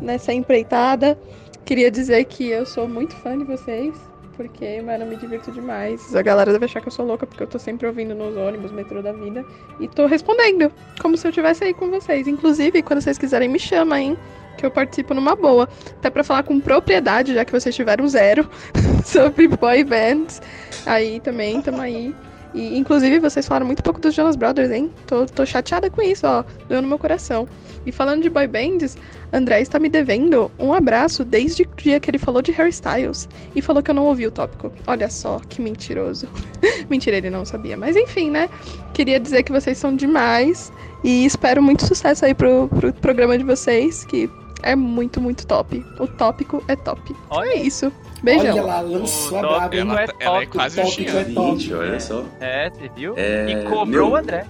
nessa empreitada. Queria dizer que eu sou muito fã de vocês, porque, mano, me divirto demais. A galera deve achar que eu sou louca, porque eu tô sempre ouvindo nos ônibus, metrô da vida, e tô respondendo, como se eu estivesse aí com vocês. Inclusive, quando vocês quiserem, me chama, hein? Que eu participo numa boa. Até pra falar com propriedade, já que vocês tiveram zero sobre boy bands. Aí também, tamo aí. E, inclusive, vocês falaram muito pouco dos Jonas Brothers, hein? Tô, tô chateada com isso, ó. Doeu no meu coração. E falando de boy bands, André está me devendo um abraço desde o dia que ele falou de Harry Styles e falou que eu não ouvi o tópico. Olha só, que mentiroso. Mentira, ele não sabia. Mas enfim, né? Queria dizer que vocês são demais e espero muito sucesso aí pro, pro programa de vocês, que é muito, muito top. O tópico é top. Olha é isso. Beijão. Olha lá, lançou a braba, hein? Ela, ela é quase o tópico é top. Gente, olha só. É, você viu? É, E cobrou meu, o André.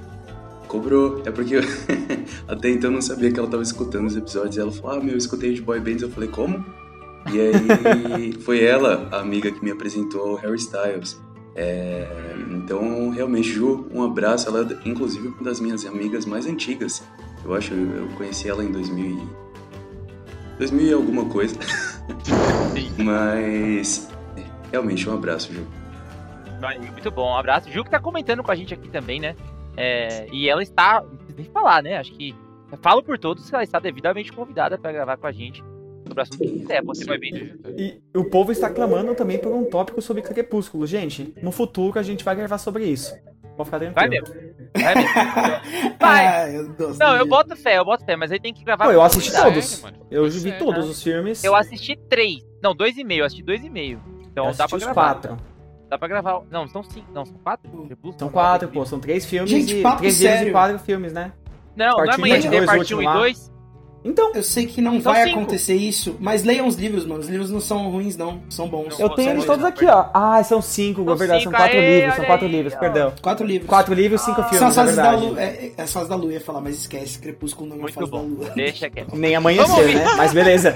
Cobrou. É porque eu até então eu não sabia que ela tava escutando os episódios. Ela falou, ah, meu, eu escutei de boy bands. Eu falei, como? E aí foi ela, a amiga que me apresentou o Harry Styles. É, então, realmente, Ju, um abraço. Ela é, inclusive, uma das minhas amigas mais antigas. Eu acho, eu conheci ela em 2000 e... 2000 e alguma coisa. Mas, é, realmente, um abraço, Ju. Muito bom, um abraço. Ju que tá comentando com a gente aqui também, né? É, e ela está, não precisa nem falar, né? Acho que falo por todos que ela está devidamente convidada para gravar com a gente sobre o assunto que quiser. Você vai bem. E o povo está clamando também por um tópico sobre Crepúsculo. Gente, no futuro a gente vai gravar sobre isso. Pode ficar tranquilo. Vai mesmo. Vai mesmo. Vai. Ai, Não, eu boto fé, eu boto fé, mas aí tem que gravar. Pô, eu assisti todos. Eu vi todos os filmes. Eu assisti três. Não, dois e meio. Eu assisti dois e meio. Então Eu dá pra gravar. quatro. Dá pra gravar. Não, são cinco. Não, são quatro? São quatro, pô. São três filmes Gente, e. papo Três sério. e quatro filmes, né? Não, não é Parte um, amanhã parte de dois, parte o 1 e último lá. 2. Então. Eu sei que não São vai cinco. acontecer isso, mas leiam os livros, mano. Os livros não são ruins, não. São bons. Eu tenho eles todos aqui, ó. Ah, são cinco, é verdade. São quatro aê, livros, são quatro aí, livros, ó. perdão. Quatro livros. Quatro livros, cinco filmes, São as é fases da lua. É, é as fases da lua, eu ia falar, mas esquece. Crepúsculo não é uma fase da lua. Deixa quieto. Nem amanhecer, né? Mas beleza.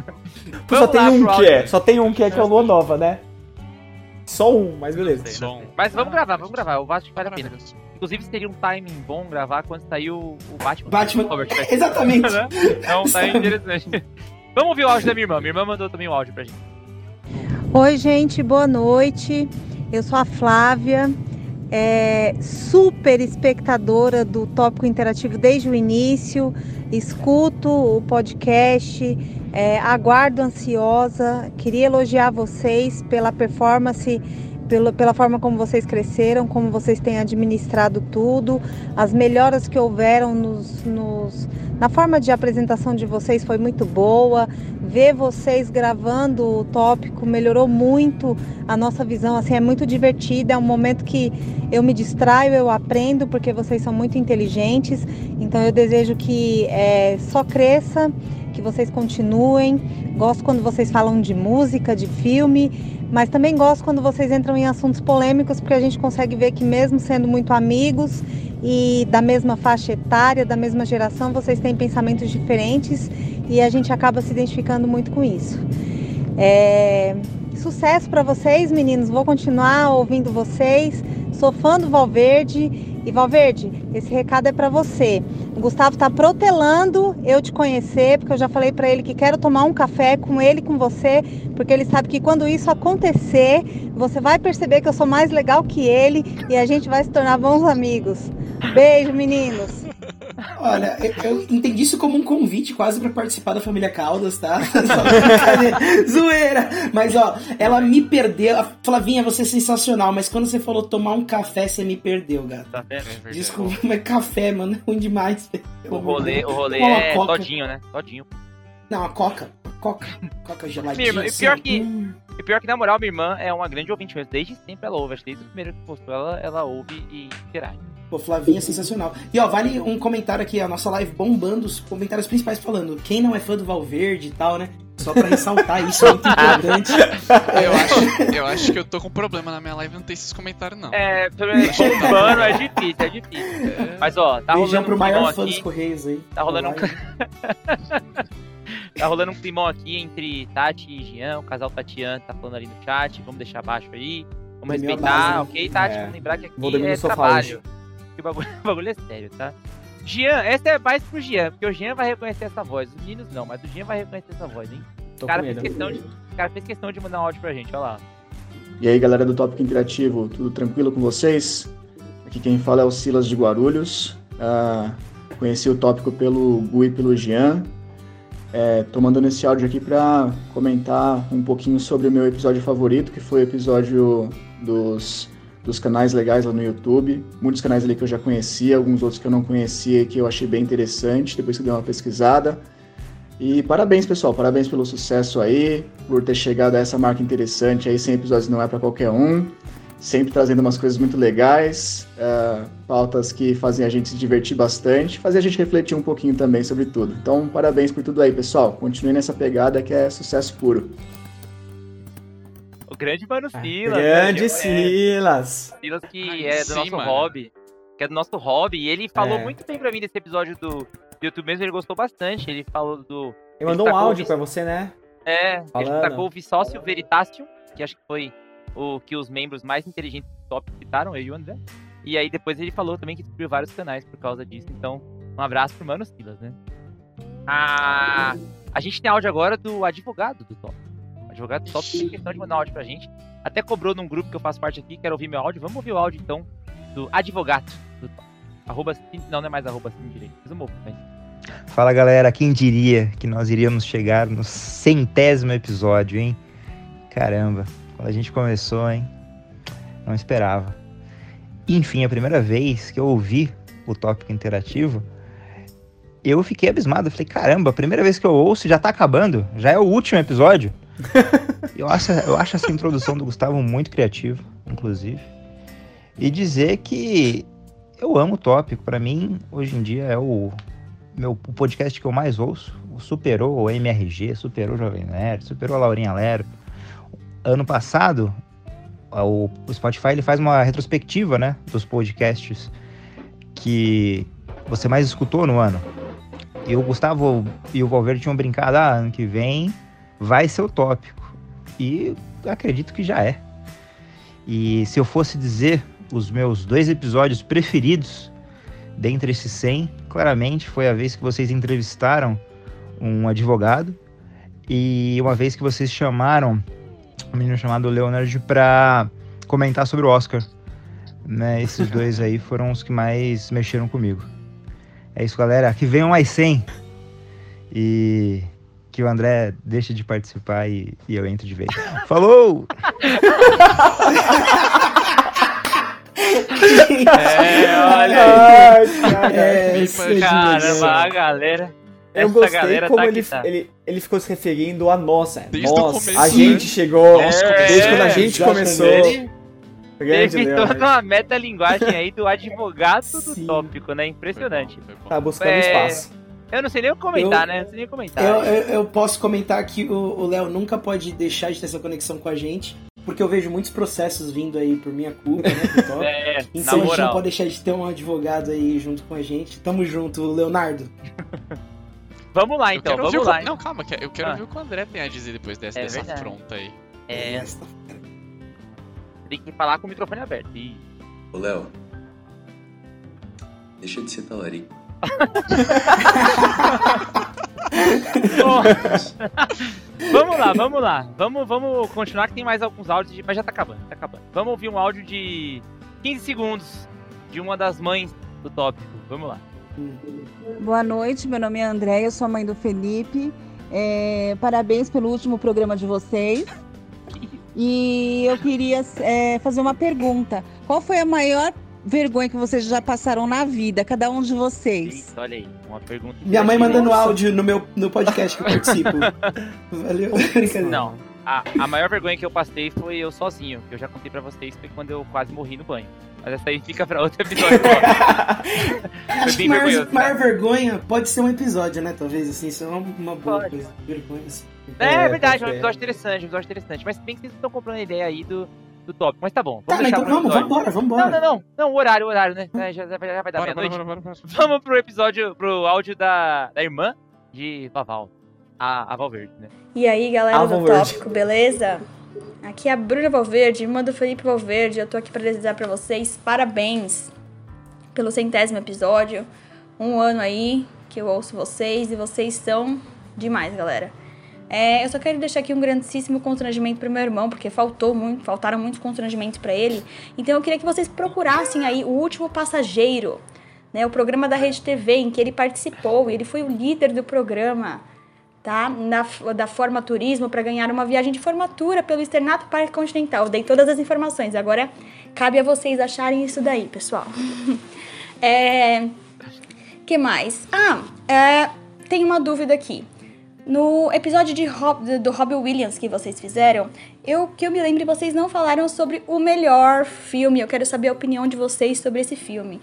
só Vamos tem lá um que é. Só tem um que é, que é o Lua Nova, né? Só um, mas beleza. Mas vamos gravar, vamos gravar. Eu acho que vale a pena. Inclusive, seria um timing bom gravar quando sair o, o Batman. Batman. Robert Pattinson. Exatamente. Né? É um timing interessante. Vamos ouvir o áudio da minha irmã. Minha irmã mandou também o áudio pra gente. Oi, gente, boa noite. Eu sou a Flávia, é, super espectadora do Tópico Interativo desde o início. Escuto o podcast, é, aguardo ansiosa. Queria elogiar vocês pela performance, pela, pela forma como vocês cresceram, como vocês têm administrado tudo, as melhoras que houveram nos, nos- na forma de apresentação de vocês foi muito boa. Ver vocês gravando o tópico melhorou muito a nossa visão. Assim, é muito divertido. É um momento que eu me distraio, eu aprendo, porque vocês são muito inteligentes. Então eu desejo que é, só cresça, que vocês continuem. Gosto quando vocês falam de música, de filme, mas também gosto quando vocês entram em assuntos polêmicos, porque a gente consegue ver que mesmo sendo muito amigos e da mesma faixa etária, da mesma geração, vocês têm pensamentos diferentes e a gente acaba se identificando muito com isso. É, Sucesso para vocês, meninos. Vou continuar ouvindo vocês. Sou fã do Valverde. E Valverde, esse recado é para você. O Gustavo tá protelando eu te conhecer, porque eu já falei para ele que quero tomar um café com ele, com você, porque ele sabe que quando isso acontecer, você vai perceber que eu sou mais legal que ele e a gente vai se tornar bons amigos. Beijo, meninos. Olha, eu, eu entendi isso como um convite quase pra participar da família Caldas, tá? Zoeira! Mas ó, ela me perdeu. Flavinha, você é sensacional, mas quando você falou tomar um café, você me perdeu, gato. Tá vendo? Desculpa, mas café, mano, é ruim demais. O rolê, o rolê é coca. todinho, né? Todinho. Não, a coca. Coca. Coca Minha geladinha. irmã, e assim, pior que, Hum. e pior que, na moral, minha irmã é uma grande ouvinte mesmo. Desde sempre ela ouve. Acho que desde o primeiro que postou, ela, ela ouve e interage. Pô, Flavinha, sensacional. E ó, vale um comentário aqui, a nossa live bombando, os comentários principais falando quem não é fã do Valverde e tal, né? Só pra ressaltar isso, é muito importante. Eu acho, eu acho que eu tô com problema na minha live não ter esses comentários, não. É, pelo menos bombando é difícil, é difícil. Mas ó, tá Beijão rolando pro um maior fã dos aqui. Correios aí. Tá rolando um. Tá rolando um climão aqui entre Tati e Jean, o casal Tatiana tá falando ali no chat. Vamos deixar abaixo aí. Vamos respeitar, base, né? ok, Tati? É. Vamos lembrar que aqui é trabalho. hoje. Que o bagulho, o bagulho é sério, tá? Jean, essa é mais pro Jean, porque o Jean vai reconhecer essa voz. Os meninos não, mas o Jean vai reconhecer essa voz, hein? O cara, fez questão de, o cara fez questão de mandar um áudio pra gente, olha lá. E aí, galera do Tópico Interativo, tudo tranquilo com vocês? Aqui quem fala é o Silas de Guarulhos. Ah, conheci o tópico pelo Gu e pelo Jean. É, tô mandando esse áudio aqui para comentar um pouquinho sobre o meu episódio favorito, que foi o episódio dos dos canais legais lá no YouTube. Muitos canais ali que eu já conhecia, alguns outros que eu não conhecia e que eu achei bem interessante depois que eu dei uma pesquisada. E parabéns, pessoal, parabéns pelo sucesso aí, por ter chegado a essa marca interessante aí, 100 episódios não é para qualquer um, sempre trazendo umas coisas muito legais, uh, pautas que fazem a gente se divertir bastante, fazem a gente refletir um pouquinho também sobre tudo. Então, parabéns por tudo aí, pessoal. Continue nessa pegada que é sucesso puro. O grande Mano Silas. Grande né? Silas. É, Silas que Aí é do sim, nosso mano. hobby. Que é do nosso hobby. E ele falou É. muito bem pra mim desse episódio do, do YouTube mesmo. Ele gostou bastante. Ele falou do. Ele mandou um áudio pra você, né? É, ele Falando. destacou o Vissócio Veritasium, que acho que foi o que os membros mais inteligentes do top citaram, eu e o André. E aí depois ele falou também que descobriu vários canais por causa disso. Então, um abraço pro Mano Silas, né? Ah, a gente tem áudio agora do advogado do top. Advogado do top tem questão de mandar um áudio pra gente. Até cobrou num grupo que eu faço parte aqui, quero ouvir meu áudio. Vamos ouvir o áudio então do advogado do. Arroba, não, não é mais arroba sim direito. Fiz um mofo, mas Fala galera, quem diria que nós iríamos chegar no centésimo episódio, hein? Caramba, quando a gente começou, hein? Não esperava. Enfim, a primeira vez que eu ouvi o tópico interativo, eu fiquei abismado. Falei, caramba, a primeira vez que eu ouço já tá acabando, já é o último episódio. eu, acho, eu acho essa introdução do Gustavo muito criativa, inclusive. E dizer que eu amo o tópico. Pra mim, hoje em dia, é o meu o podcast que eu mais ouço. Superou o MRG, superou o Jovem Nerd, superou a Laurinha Lero. Ano passado, o, o Spotify ele faz uma retrospectiva, né, dos podcasts que você mais escutou no ano. E o Gustavo e o Valverde tinham brincado, ah, ano que vem vai ser o tópico. E acredito que já é. E se eu fosse dizer os meus dois episódios preferidos dentre esses 100, claramente foi a vez que vocês entrevistaram um advogado e uma vez que vocês chamaram um menino chamado Leonard para comentar sobre o Oscar. Né, esses dois aí foram os que mais mexeram comigo. É isso, galera. Que venham mais 100 e que o André deixe de participar e, e eu entre de vez. Falou! É, olha Ai, aí. cara, É, é caramba, a galera. Eu essa gostei galera como tá ele, tá. ele, ele ficou se referindo a nós. é, Desde nós, começo, a né? gente chegou, É, desde quando a gente exatamente. começou. Ele Grande Teve toda uma metalinguagem aí do advogado do tópico, né? Impressionante. Tá buscando É, espaço. Eu não sei nem o que comentar, Eu- né? Não sei nem o que comentar. Eu, eu, eu posso comentar que o Léo nunca pode deixar de ter essa conexão com a gente, porque eu vejo muitos processos vindo aí por minha culpa, né, top. É, então na a gente não moral. pode deixar de ter um advogado aí junto com a gente. Tamo junto, Leonardo. Vamos lá então, vamos o lá. Não, calma, que- eu quero Ah. ouvir o que o André tem a dizer depois dessa, É dessa verdade. afronta aí. É. Tem que falar com o microfone aberto. E... Ô, Léo. Deixa de ser talarico. Bom, vamos lá, vamos lá. Vamos, vamos continuar que tem mais alguns áudios, de- mas já tá acabando, tá acabando. Vamos ouvir um áudio de 15 segundos de uma das mães do tópico. Vamos lá. Boa noite, meu nome é André, eu sou a mãe do Felipe. É, parabéns pelo último programa de vocês. E eu queria é, fazer uma pergunta. Qual foi a maior vergonha que vocês já passaram na vida, cada um de vocês? Eita, olha aí, uma pergunta. Minha mãe mandando áudio no meu no podcast que eu participo. Valeu. Brincadeira. Não. A, a maior vergonha que eu passei foi eu sozinho, que eu já contei pra vocês, foi quando eu quase morri no banho. Mas essa aí fica pra outro episódio. Acho que maior, maior vergonha pode ser um episódio, né? Talvez, assim, isso é uma, uma boa Pode. coisa. Vergonha, assim. É, verdade, é um pode ser. episódio interessante, um episódio interessante. Mas bem que vocês estão comprando a ideia aí do, do tópico. Mas tá bom, Tá, vamos deixar então vamos, episódio. vambora, vambora. Não, não, não. Não, o horário, o horário, né? Já, já vai já vai dar Bora, meia-noite. bora, bora, bora, Vamos pro episódio, pro áudio da, da irmã de Vaval. A, a Valverde, né? E aí, galera Ah, do Valverde. tópico, beleza? Aqui é a Bruna Valverde, irmã do Felipe Valverde. Eu tô aqui pra desejar pra vocês parabéns pelo centésimo episódio. Um ano aí que eu ouço vocês e vocês são demais, galera. É, eu só quero deixar aqui um grandíssimo constrangimento pro meu irmão, porque faltou muito, faltaram muitos constrangimentos pra ele. Então eu queria que vocês procurassem aí o último passageiro, né? O programa da Rede TV em que ele participou. Ele foi o líder do programa tá? Da, da Forma Turismo para ganhar uma viagem de formatura pelo Externato Parque Continental. Eu dei todas as informações. Agora cabe a vocês acharem isso daí, pessoal. é. que mais? Ah, é, tem uma dúvida aqui. No episódio de Rob, do Robbie Williams que vocês fizeram, eu que eu me lembro, vocês não falaram sobre o melhor filme. Eu quero saber a opinião de vocês sobre esse filme.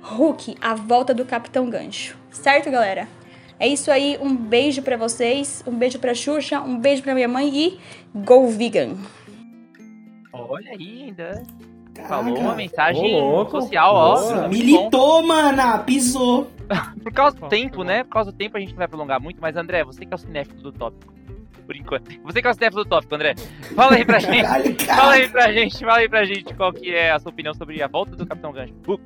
Hulk, A Volta do Capitão Gancho. Certo, galera? É isso aí, um beijo para vocês, um beijo pra Xuxa, um beijo pra minha mãe e Go Vegan. Olha aí, ainda. Falou uma mensagem Ô, social, Nossa, ó. militou, mana, pisou. Por causa do tempo, né? Por causa do tempo a gente não vai prolongar muito, mas André, você que é o cinéfilo do tópico. Por enquanto. Você que é o cinéfilo do tópico, André. Fala aí pra gente. Fala aí pra gente, fala aí pra gente qual que é a sua opinião sobre a volta do Capitão Gancho. Book.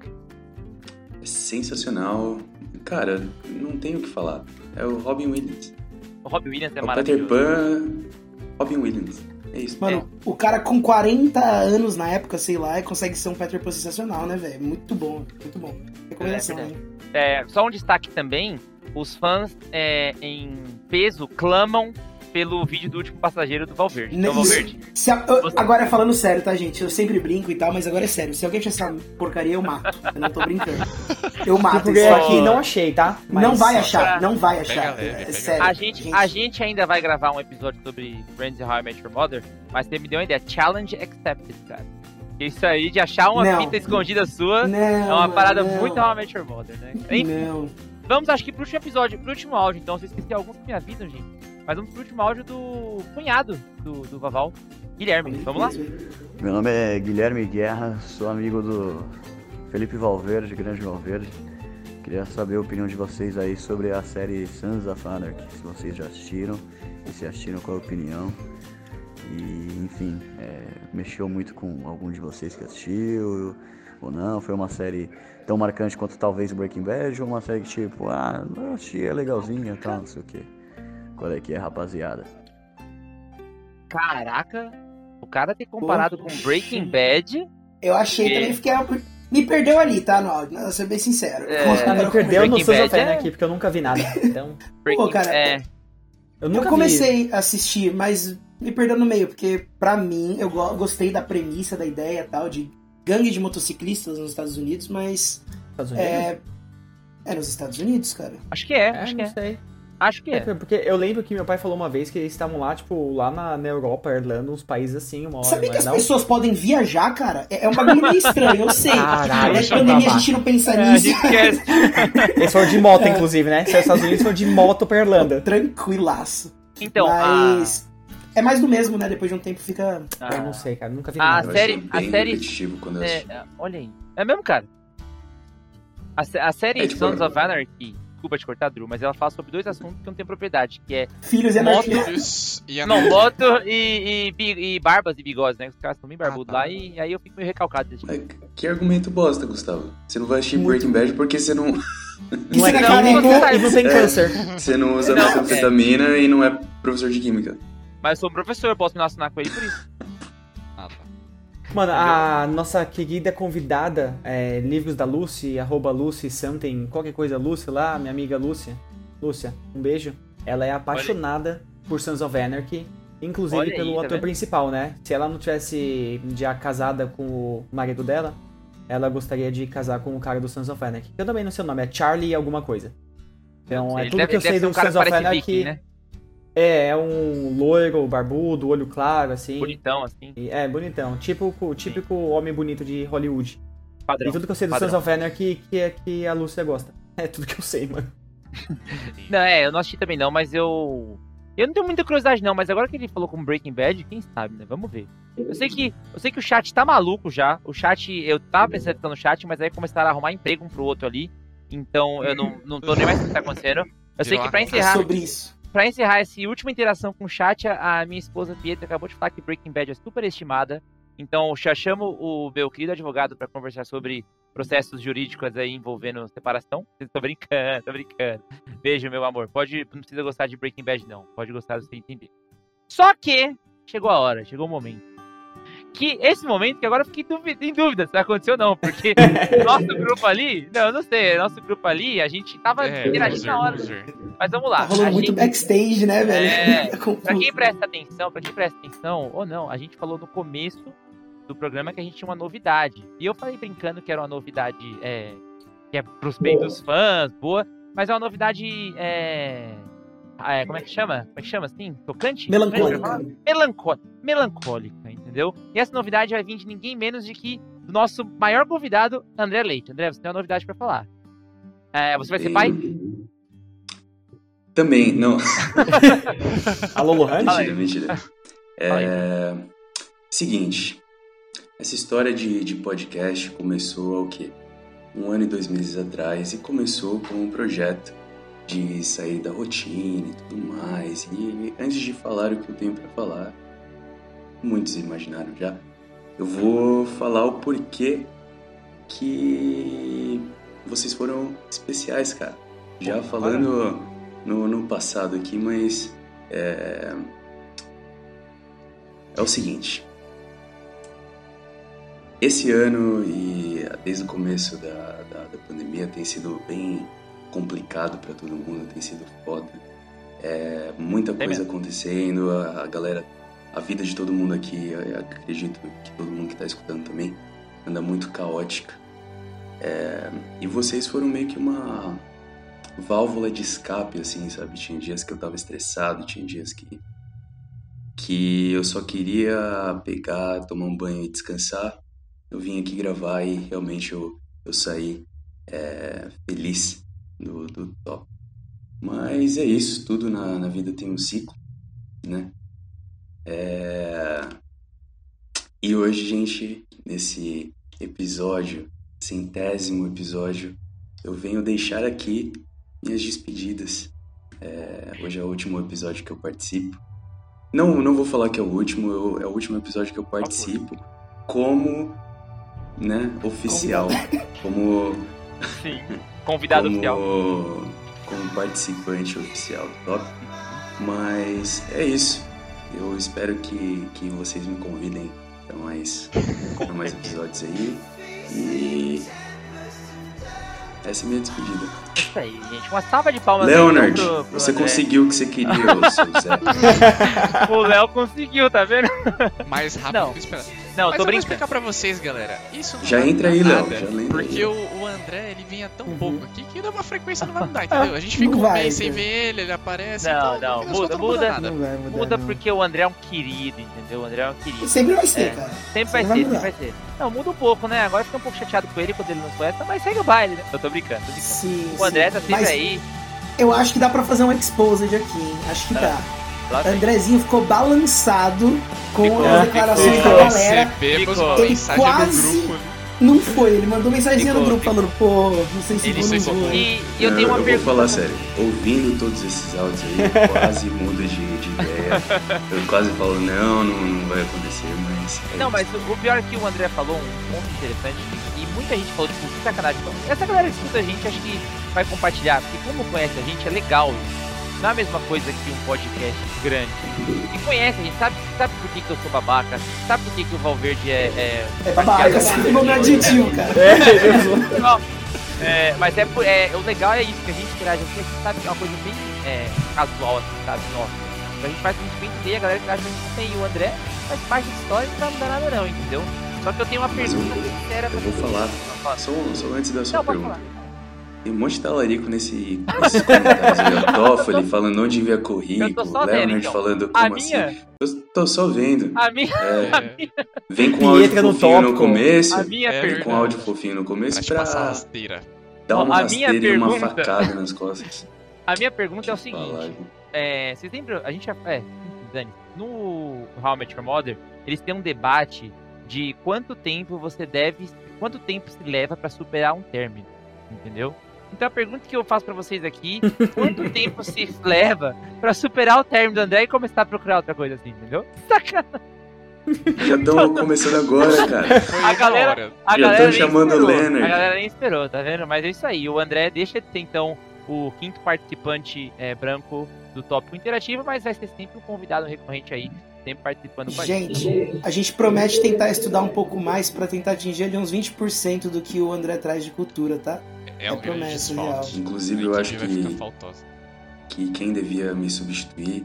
É sensacional. Cara, não tenho o que falar. É o Robin Williams. O Robin Williams é É o maravilhoso. Peter Pan, Robin Williams. É isso. Mano, o cara com 40 anos na época, sei lá, consegue ser um Peter Pan sensacional, né, velho? Muito bom, muito bom. Recomendação, É hein? É, só um destaque também: os fãs é, em peso clamam pelo vídeo do último passageiro do Valverde. Então. Valverde, Se a- eu- agora falando sério, tá, gente? Eu sempre brinco e tal, mas agora é sério. Se alguém achar essa porcaria, eu mato. Eu não tô brincando. Eu mato. Isso aí. aqui, não achei, tá? Não Mas- vai achar, não vai achar. Pega é pega sério. a, gente, a gente ainda vai gravar um episódio sobre Friends e How I Met Your Mother, mas você me deu uma ideia. Challenge accepted, cara. Isso aí de achar uma Não. fita escondida sua Não, é uma parada não. muito Your Mother, né? Enfim, Não. vamos acho que pro último episódio, pro último áudio, então. Vocês esqueci alguns que me avisam, gente. Mas vamos pro último áudio do cunhado do, do Vaval, Guilherme. Vamos lá? Meu nome é Guilherme Guerra, sou amigo do Felipe Valverde, Grande Valverde. Queria saber a opinião de vocês aí sobre a série Sons of Anarchy, se vocês já assistiram, e se assistiram, qual a opinião. E, enfim, é, mexeu muito com algum de vocês que assistiu ou não? Foi uma série tão marcante quanto talvez Breaking Bad ou uma série que tipo, ah, eu achei é legalzinha e tal, não sei o que. Qual é que é, rapaziada? Caraca, o cara ter comparado com Breaking Bad. Eu achei que- também, fiquei. Me perdeu ali, tá, no áudio, vou ser bem sincero. É, Ah, me perdeu no Breaking Bad, of é- Anarchy, porque eu nunca vi nada. Então, Pô, cara, é. eu Eu nunca vi. comecei a assistir, mas me perdeu no meio, porque pra mim, eu go- gostei da premissa, da ideia e tal, de gangue de motociclistas nos Estados Unidos, mas. Estados Unidos? É. É nos Estados Unidos, cara. Acho que é, É, acho que não é. sei. Acho que é. É, porque eu lembro que meu pai falou uma vez que eles estavam lá, tipo, lá na, na Europa, Irlanda, uns países assim, uma hora, Sabia que mas as não... pessoas podem viajar, cara? É é um bagulho meio estranho, eu sei. Caralho, Na pandemia a gente não pensa É, a nisso. Eles foram de moto, É. inclusive, né? Se os Estados Unidos foram de moto pra Irlanda. Tranquilaço. Então, Mas. É mais do mesmo, né? Depois de um tempo fica. Eu não sei, cara, nunca vi A nada. série. A bem série. repetitivo quando eu é, assisti. é, olha aí. É mesmo, cara. A, a série É, tipo, Sons of Anarchy, desculpa te cortar, Drew, mas ela fala sobre dois assuntos que não tem propriedade, que é Filhos e moto, e não, moto e, e, e barbas e bigodes, né? Os caras são bem barbudos Ah, tá. lá e aí eu fico meio recalcado desse Mas Que argumento bosta, Gustavo. Você não vai assistir Breaking Bad porque você não. Não é Não, químico não, não tem É, câncer. Você não usa metanfetamina e não é professor de química. Mas eu sou um professor, eu posso me relacionar com ele por isso. Ah, tá. Mano, a nossa querida convidada, é, Livros da Lucy, arroba Lucy something, qualquer coisa Lucy lá, minha amiga Lúcia. Lúcia, um beijo. Ela é apaixonada por Sons of Anarchy, inclusive Olha aí, pelo tá ator vendo? principal, né? Se ela não tivesse já casada com o marido dela, ela gostaria de casar com o cara do Sons of Anarchy. Eu também não sei o nome, é Charlie alguma coisa. Então, é tudo deve- que eu sei do um Sons que of Anarchy. viking, né? É, é um loiro, barbudo, olho claro, assim. Bonitão, assim. É, bonitão. Típico, típico homem bonito de Hollywood. Padrão. E tudo que eu sei do padrão. Sons of Anarchy que é que a Lúcia gosta. É tudo que eu sei, mano. Não, é, eu não assisti também não, mas eu. Eu não tenho muita curiosidade não, mas agora que ele falou com Breaking Bad, quem sabe, né? Vamos ver. Eu sei que, eu sei que o chat tá maluco já. O chat, eu tava pensando no chat, mas aí começaram a arrumar emprego um pro outro ali. Então eu não, não tô nem mais o que tá acontecendo. Eu sei que pra encerrar. Sobre isso. Pra encerrar essa última interação com o chat, a minha esposa Pietra acabou de falar que Breaking Bad é super estimada. Então já chamo o meu querido advogado pra conversar sobre processos jurídicos aí envolvendo separação. Tô brincando, tô brincando. Beijo, meu amor. Pode, não precisa gostar de Breaking Bad, não. Pode gostar sem entender. Só que chegou a hora, chegou o momento. Que esse momento que agora eu fiquei em dúvida se vai acontecer ou não, porque nosso grupo ali, não, eu não sei, nosso grupo ali, a gente tava É, interagindo na hora. loser. Mas vamos lá. Tá rolando muito gente- backstage, né, velho? É, Tá pra quem presta atenção, pra quem presta atenção ou não, a gente falou no começo do programa que a gente tinha uma novidade. E eu falei brincando que era uma novidade é, que é pros bem dos fãs, boa, mas é uma novidade. É, é, como é que chama? Como é que chama assim? Tocante? Melancólica. Melancólica. Melancólica, entendeu? E essa novidade vai vir de ninguém menos de que do nosso maior convidado, André Leite. André, você tem uma novidade para falar. É, você vai ser pai? Também, não. Alô, Lohane? Mentira, mentira. É... Seguinte, essa história de, de podcast começou o quê? Um ano e dois meses atrás e começou com um projeto de sair da rotina e tudo mais. E antes de falar o que eu tenho para falar, muitos imaginaram já, eu vou falar o porquê que vocês foram especiais, cara. Já falando no, no passado aqui, mas é, é o seguinte. Esse ano e desde o começo da, da, da pandemia tem sido bem complicado para todo mundo, tem sido foda. É, muita coisa acontecendo, a, a, galera, a vida de todo mundo aqui, acredito que todo mundo que está escutando também, anda muito caótica. É, e vocês foram meio que uma válvula de escape, assim, sabe? Tinha dias que eu tava estressado, tinha dias que, que eu só queria pegar, tomar um banho e descansar. Eu vim aqui gravar e realmente eu, eu saí é, feliz do, do top. Mas é isso, tudo na, na vida tem um ciclo, né? É... E hoje, gente, nesse episódio, centésimo episódio, eu venho deixar aqui minhas despedidas. É, hoje é o último episódio que eu participo. Não, não vou falar que é o último, eu, é o último episódio que eu participo como, né, oficial, como Sim, convidado como, oficial. como participante oficial do Top. Mas é isso. Eu espero que, que vocês me convidem para mais, pra mais episódios aí. E essa é a minha despedida. É isso aí, gente. Uma salva de palmas Leonard, pro, pro você André. conseguiu o que você queria, ô o Léo conseguiu, tá vendo? Mais rápido Não. que esperado. Não, Mas tô eu vou brincando. explicar pra vocês, galera. Isso não Já vai entra aí, Léo, Porque aí. o, o André, ele vinha tão Uhum. pouco aqui que uma frequência não vai mudar, entendeu? A gente fica Não um vai, mês sem ver ele, ele aparece. Não, então, não, muda, não muda. Não vai mudar, Muda não. porque o André é um querido, entendeu? O André é um querido. Sempre vai ser, É, cara. Sempre vai Sempre vai ser, sempre vai ser. Não, muda um pouco, né? Agora fica um pouco chateado com ele quando ele não conhece, mas segue o baile, né? Eu tô brincando, tô brincando. Sim, O André sim. tá sempre Mas aí. Eu acho que dá pra fazer um exposed aqui, hein? Acho que dá. Andrezinho ficou balançado com Ficou. as declarações Ficou. da galera. Ficou. Ele mensagem quase grupo. não foi. Ele mandou mensaginha no grupo falando, pô, não sei se Ele vou, não foi vou. E, e eu Não, tenho uma vou pergunta. falar sério. Ouvindo todos esses áudios aí, quase muda de, de ideia. Eu quase falo, não, não, não vai acontecer, mas. é Não, isso. mas o o pior é que o André falou um ponto interessante e muita gente falou, tipo, que sacanagem. Então, essa galera que escuta a gente, acho que vai compartilhar, porque como conhece a gente, é legal isso. Não é a mesma coisa que um podcast grande. E conhece a gente, sabe, sabe por que, que eu sou babaca, sabe por que, que o Valverde é. É, É babaca, sempre nome aditivo, cara. Não, é, mas é, por- é, o legal é isso, que a gente interage aqui, a gente sabe que é uma coisa bem é, casual, assim, sabe? Nossa. Então a gente faz muito bem entender, a galera que acha que a gente tem. E o André faz parte da história e não mudar nada não, entendeu? Só que eu tenho uma Mas eu, pergunta sincera pra eu vou falar. Só, só antes da sua Não, pode pergunta. Falar. Tem um monte de talarico nesse, nesses comentários. O Toffoli falando onde envia Eu tô currículo. só vendo, Leonard então. falando A como minha, assim. Eu tô só vendo. a minha, É, a minha, vem com áudio Pietra no fofinho no tópico. começo. a minha É Vem com áudio fofinho no começo Pra pra rasteira. dar uma a minha rasteira e uma facada nas costas. A minha pergunta é o Falar, seguinte. viu? É, vocês lembram? A gente já. É, Dani. No How I Met Your Mother, eles têm um debate de quanto tempo você deve. Quanto tempo se leva pra superar um término. Entendeu? Então a pergunta que eu faço pra vocês aqui: quanto tempo se leva pra superar o término do André e começar a procurar outra coisa assim, entendeu? Sacanagem. Já estão começando agora, cara. A galera-. A Já galera tão nem chamando o esperou. Leonard. A galera nem esperou, tá vendo? Mas é isso aí. O André deixa de ser então o quinto participante é, branco do tópico interativo, mas vai ser sempre um convidado recorrente aí, sempre participando com a gente. Gente, a gente promete tentar estudar um pouco mais pra tentar atingir ali uns 20% do que o André traz de cultura, tá? É um É grande promessa, desfalque. Inclusive, eu acho que- que quem devia me substituir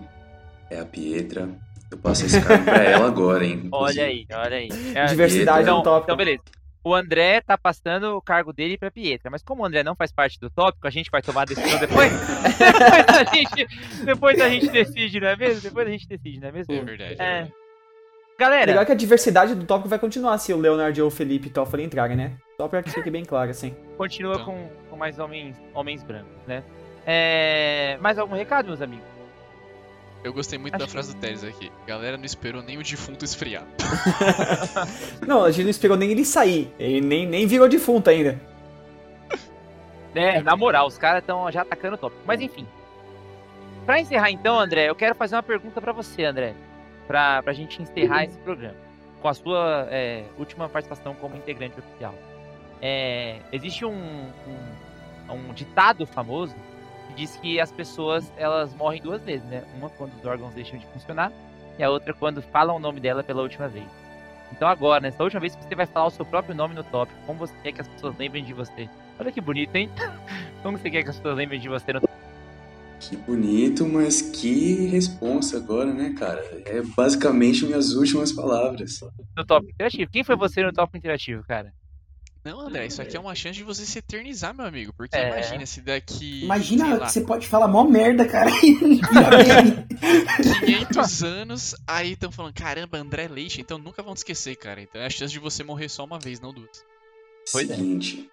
é a Pietra. Eu passo esse cargo pra ela agora, hein? Olha aí, olha aí. É, Diversidade então, no tópico. Então, beleza. O André tá passando o cargo dele pra Pietra, mas como o André não faz parte do tópico, a gente vai tomar a decisão depois. depois, a gente, depois a gente decide, não é mesmo? Depois a gente decide, não é mesmo? É verdade. É. Legal Galera, que a diversidade do tópico vai continuar se o Leonard ou o Felipe Toffoli entrarem, né? Só pra que fique bem claro, assim. continua Então. com, com mais homens, homens brancos, né? É... Mais algum recado, meus amigos? Eu gostei muito Acho da frase do Teles aqui. Galera não esperou nem o defunto esfriar. Não, a gente não esperou nem ele sair. Ele nem, nem virou defunto ainda. É, na moral, os caras estão já atacando o tópico. Mas enfim. Pra encerrar então, André, eu quero fazer uma pergunta pra você, André. Pra, pra gente encerrar esse programa. Com a sua é, última participação como integrante oficial. É, existe um, um, um ditado famoso que diz que as pessoas elas morrem duas vezes, né? Uma quando os órgãos deixam de funcionar e a outra quando falam o nome dela pela última vez. Então agora, nessa última vez que você vai falar o seu próprio nome no tópico, como você quer que as pessoas lembrem de você? Olha que bonito, hein? Como você quer que as pessoas lembrem de você no Que bonito, mas que responsa agora, né, cara? É basicamente minhas últimas palavras. no tópico interativo? Quem foi você no tópico interativo, cara? Não, André, isso aqui é uma chance de você se eternizar, meu amigo. Porque É. imagina se daqui. Imagina lá, que você pode falar mó merda, cara. e vira meme. 500 anos, aí estão falando, caramba, André Leite, então nunca vão te esquecer, cara. Então é a chance de você morrer só uma vez, não duas. É. Seguinte,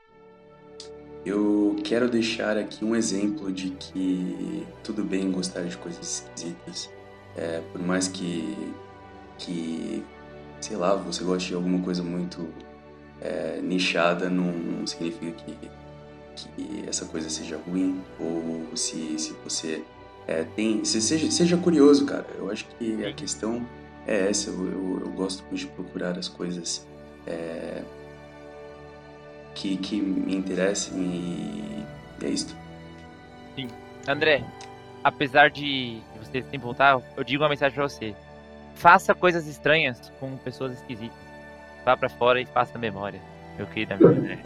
eu quero deixar aqui um exemplo de que tudo bem gostar de coisas esquisitas. É, por mais que, que, sei lá, você goste de alguma coisa muito é, nichada, não, significa que, que essa coisa seja ruim. Ou se, se você é, tem. Se, seja, seja curioso, cara. Eu acho que a questão é essa. Eu, eu, eu gosto muito de procurar as coisas. é, que, que me interessem e é isso. Sim. André, apesar de de você sempre voltar, eu digo uma mensagem pra você. Faça coisas estranhas com pessoas esquisitas. Vá pra fora e faça memória, meu querido amigo André.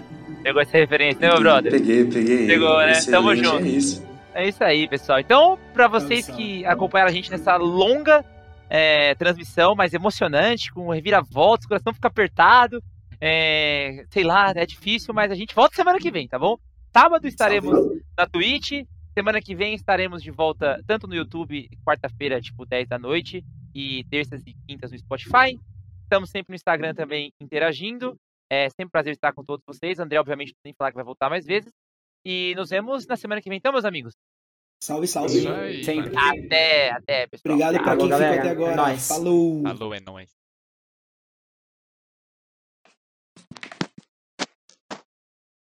Pegou essa referência, né, meu brother? Peguei, peguei. Pegou, né? Tamo Excelente, junto. É isso. É isso aí, pessoal. Então, pra vocês que acompanharam a gente nessa longa é, transmissão, mais emocionante, com reviravoltas, o coração fica apertado. é, sei lá, é difícil, mas a gente volta semana que vem, tá bom? Sábado estaremos na Twitch. Semana que vem estaremos de volta tanto no YouTube, quarta-feira, tipo 10 da noite, e terças e quintas no Spotify. Estamos sempre no Instagram também interagindo. É sempre um prazer estar com todos vocês. André, obviamente, nem falar que vai voltar mais vezes. E nos vemos na semana que vem, então, meus amigos. Salve, salve. Sempre. Até, até, pessoal. Obrigado pra Falou, quem ficou até agora. É nóis. Falou. Alô, é nóis.